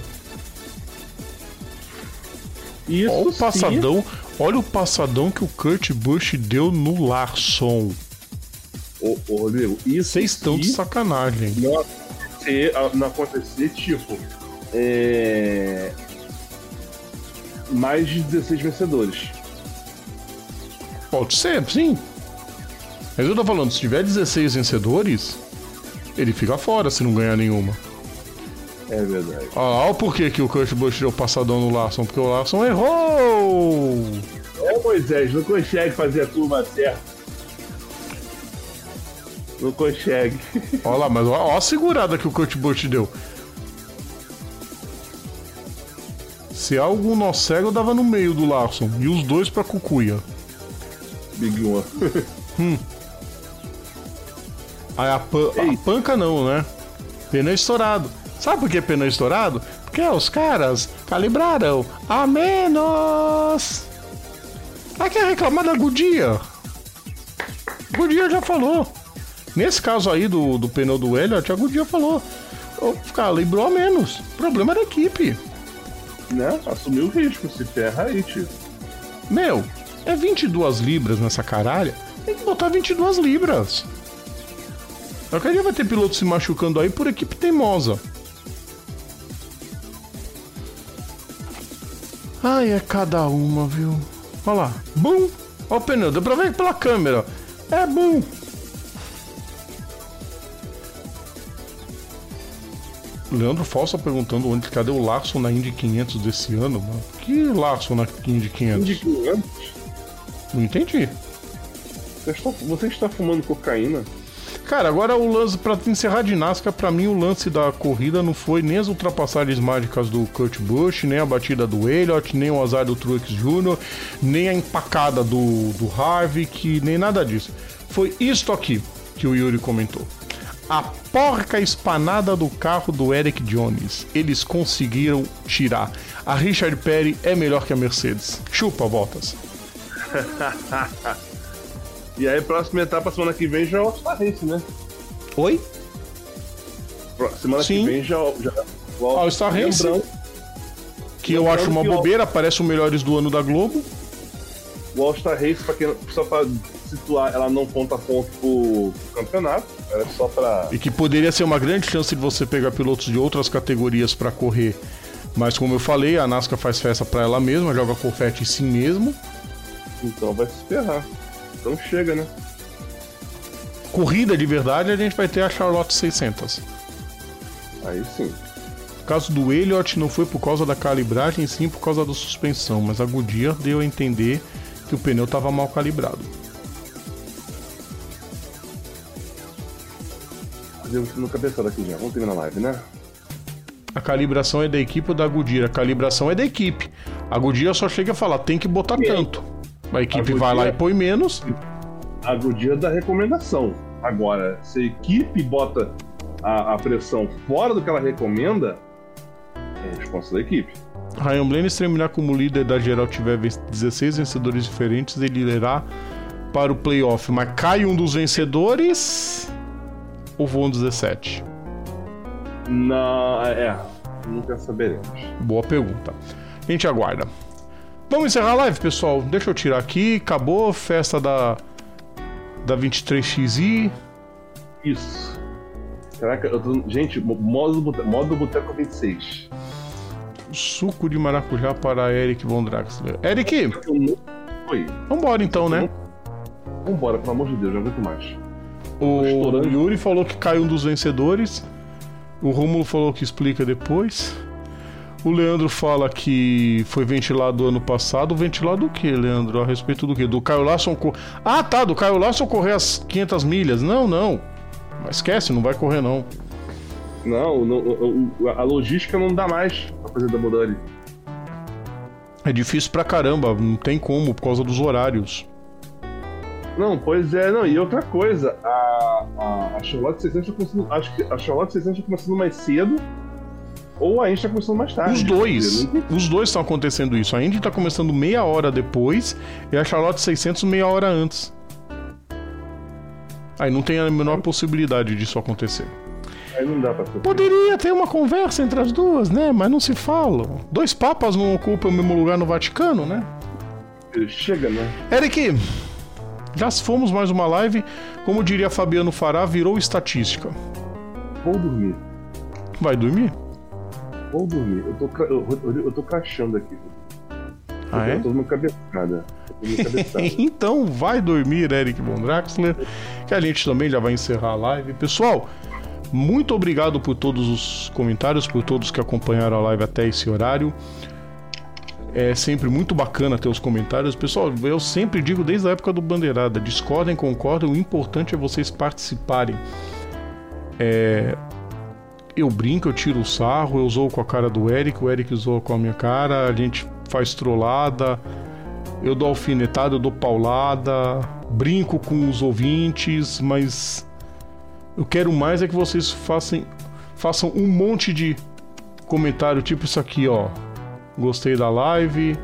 Isso olha o passadão, sim. olha o passadão que o Kurt Busch deu no Larson. Ô, ô Rodrigo, isso Vocês estão de sacanagem. Não acontecer, não acontecer tipo. É, mais de 16 vencedores. Pode ser, sim. Mas eu tô falando, se tiver 16 vencedores, ele fica fora se não ganhar nenhuma. É verdade. Olha o porquê que o Kurt Busch deu passadão no Larson, porque o Larson errou! É, Moisés, não consegue fazer a curva certa. Não consegue. *laughs* Olha lá, mas olha a segurada que o Kurt Busch deu. Se algo nó cego, dava no meio do Larson. E os dois pra cucuia. Big One. hum. *laughs* Aí a, pan a panca não, né? Pneu estourado. Sabe por que pneu estourado? Porque os caras calibraram a menos. Aí quer reclamar da Goodyear? Goodyear já falou. Nesse caso aí do, do pneu do Elliot, a Goodyear falou. Calibrou a menos. Problema da equipe né, assumir o risco, se ferra aí, tio. Meu, é 22 libras nessa caralha, tem que botar 22 libras. Qualquer dia vai ter piloto se machucando aí por equipe teimosa. Ai, é cada uma, viu? Olha lá. Bum! Ó o pneu, deu pra ver pela câmera. É bom. Leandro Falsa perguntando onde cadê o Larson na Indy 500 desse ano, mano. Que Larson na Indy 500? Indy 500? Não entendi. Você está, você está fumando cocaína? Cara, agora o lance, pra encerrar de NASCAR, pra mim o lance da corrida não foi nem as ultrapassagens mágicas do Kurt Busch, nem a batida do Elliott, nem o azar do Truex Jr., nem a empacada do, do Harvick, nem nada disso. Foi isto aqui que o Yuri comentou. A porca espanada do carro do Eric Jones. Eles conseguiram tirar. A Richard Petty é melhor que a Mercedes. Chupa, Bottas. *laughs* E aí, próxima etapa, semana que vem já é o All-Star Race, né? Oi? Semana Sim. que vem já, já o All-Star Race. Lembrando, Que eu acho uma bobeira, parece o Melhores do Ano da Globo. o All-Star Race, pra quem, só pra situar, ela não conta ponto pro, pro campeonato. Ela é só pra. E que poderia ser uma grande chance de você pegar pilotos de outras categorias para correr. Mas como eu falei, a NASCAR faz festa para ela mesma, joga confete em si mesmo. Então vai se ferrar. Então chega, né? Corrida de verdade, a gente vai ter a Charlotte 600. Aí sim. No caso do Elliott, não foi por causa da calibragem, sim por causa da suspensão. Mas a Goodyear deu a entender que o pneu estava mal calibrado. Devo no cabeçada aqui já. Vamos terminar a live, né? A calibração é da equipe ou da Goodyear? A calibração é da equipe. A Goodyear só chega a falar, tem que botar tanto. A equipe A vai lá e põe menos. A Goodyear da recomendação. Agora, se a equipe bota a, a pressão fora do que ela recomenda, é resposta da equipe. Ryan Blaney, se terminar como líder da geral tiver ven- 16 vencedores diferentes, ele irá para o playoff. Mas cai um dos vencedores ou vão 17? Não, é. Nunca saberemos. Boa pergunta. A gente aguarda. Vamos encerrar a live, pessoal. Deixa eu tirar aqui. Acabou a festa da, da 23XI. Isso. Caraca, eu tô. Gente, mo- modo, modo Boteco 26. Suco de maracujá para Eric Von Draxler. Eric. Oi. vambora então, né? Vambora, pelo amor de Deus, não aguento mais. O. Yuri falou que caiu um dos vencedores. O Rômulo falou que explica depois. O Leandro fala que foi ventilado ano passado. Ventilado o que, Leandro? A respeito do que? Do Caio Larson. cor- Ah, tá. Do Caio Larson correr as 500 milhas. Não, não. Mas esquece, não vai correr não. Não, não, a logística não dá mais pra fazer da Modani. É difícil pra caramba. Não tem como por causa dos horários. Não, pois é, não, e outra coisa, a, a, a Charlotte 600 tá começando, acho que a Charlotte 600 tá começando mais cedo, ou a Indy tá começando mais tarde. Os dois. Os dois estão acontecendo isso. A Indy tá começando meia hora depois e a Charlotte 600 meia hora antes. Aí não tem a menor possibilidade disso acontecer. Aí não dá pra fazer. Poderia ter uma conversa entre as duas, né? Mas não se falam. Dois papas não ocupam o mesmo lugar no Vaticano, né? Chega, né? Eric, já fomos mais uma live. Como diria Fabiano Fará, virou estatística. Vou dormir. Vai dormir? Vou dormir. Eu tô, eu, eu, tô crachando aqui. Ah, é? Eu. Eu tô numa cabeçada. *laughs* então vai dormir, Eric Von Draxler, que a gente também já vai encerrar a live. Pessoal, muito obrigado por todos os comentários, por todos que acompanharam a live até esse horário. É sempre muito bacana ter os comentários. Pessoal, eu sempre digo desde a época do Bandeirada: discordem, concordem, o importante é vocês participarem. É, eu brinco, eu tiro o sarro, eu zoo com a cara do Eric, o Eric zoa com a minha cara, a gente faz trollada, eu dou alfinetada, eu dou paulada, brinco com os ouvintes, mas eu quero mais é que vocês façam, façam um monte de comentário, tipo isso aqui, ó. Gostei da live,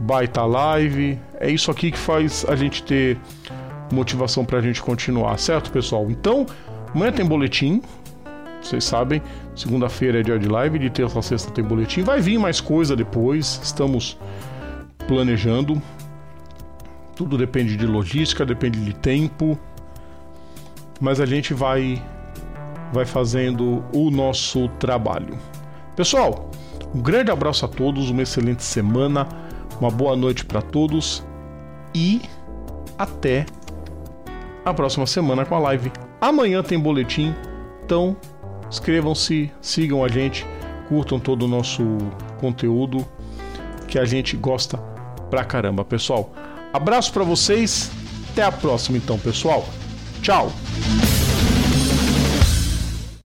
baita live. É isso aqui que faz a gente ter motivação pra gente continuar, certo, pessoal? Então, amanhã tem boletim. Vocês sabem, segunda-feira é dia de live, de terça a sexta tem boletim. Vai vir mais coisa depois, estamos planejando. Tudo depende de logística, depende de tempo. Mas a gente vai vai fazendo o nosso trabalho. Pessoal, um grande abraço a todos, uma excelente semana, uma boa noite para todos e até a próxima semana com a live. Amanhã tem boletim, então inscrevam-se, sigam a gente, curtam todo o nosso conteúdo que a gente gosta pra caramba, pessoal. Abraço para vocês, até a próxima então, pessoal. Tchau.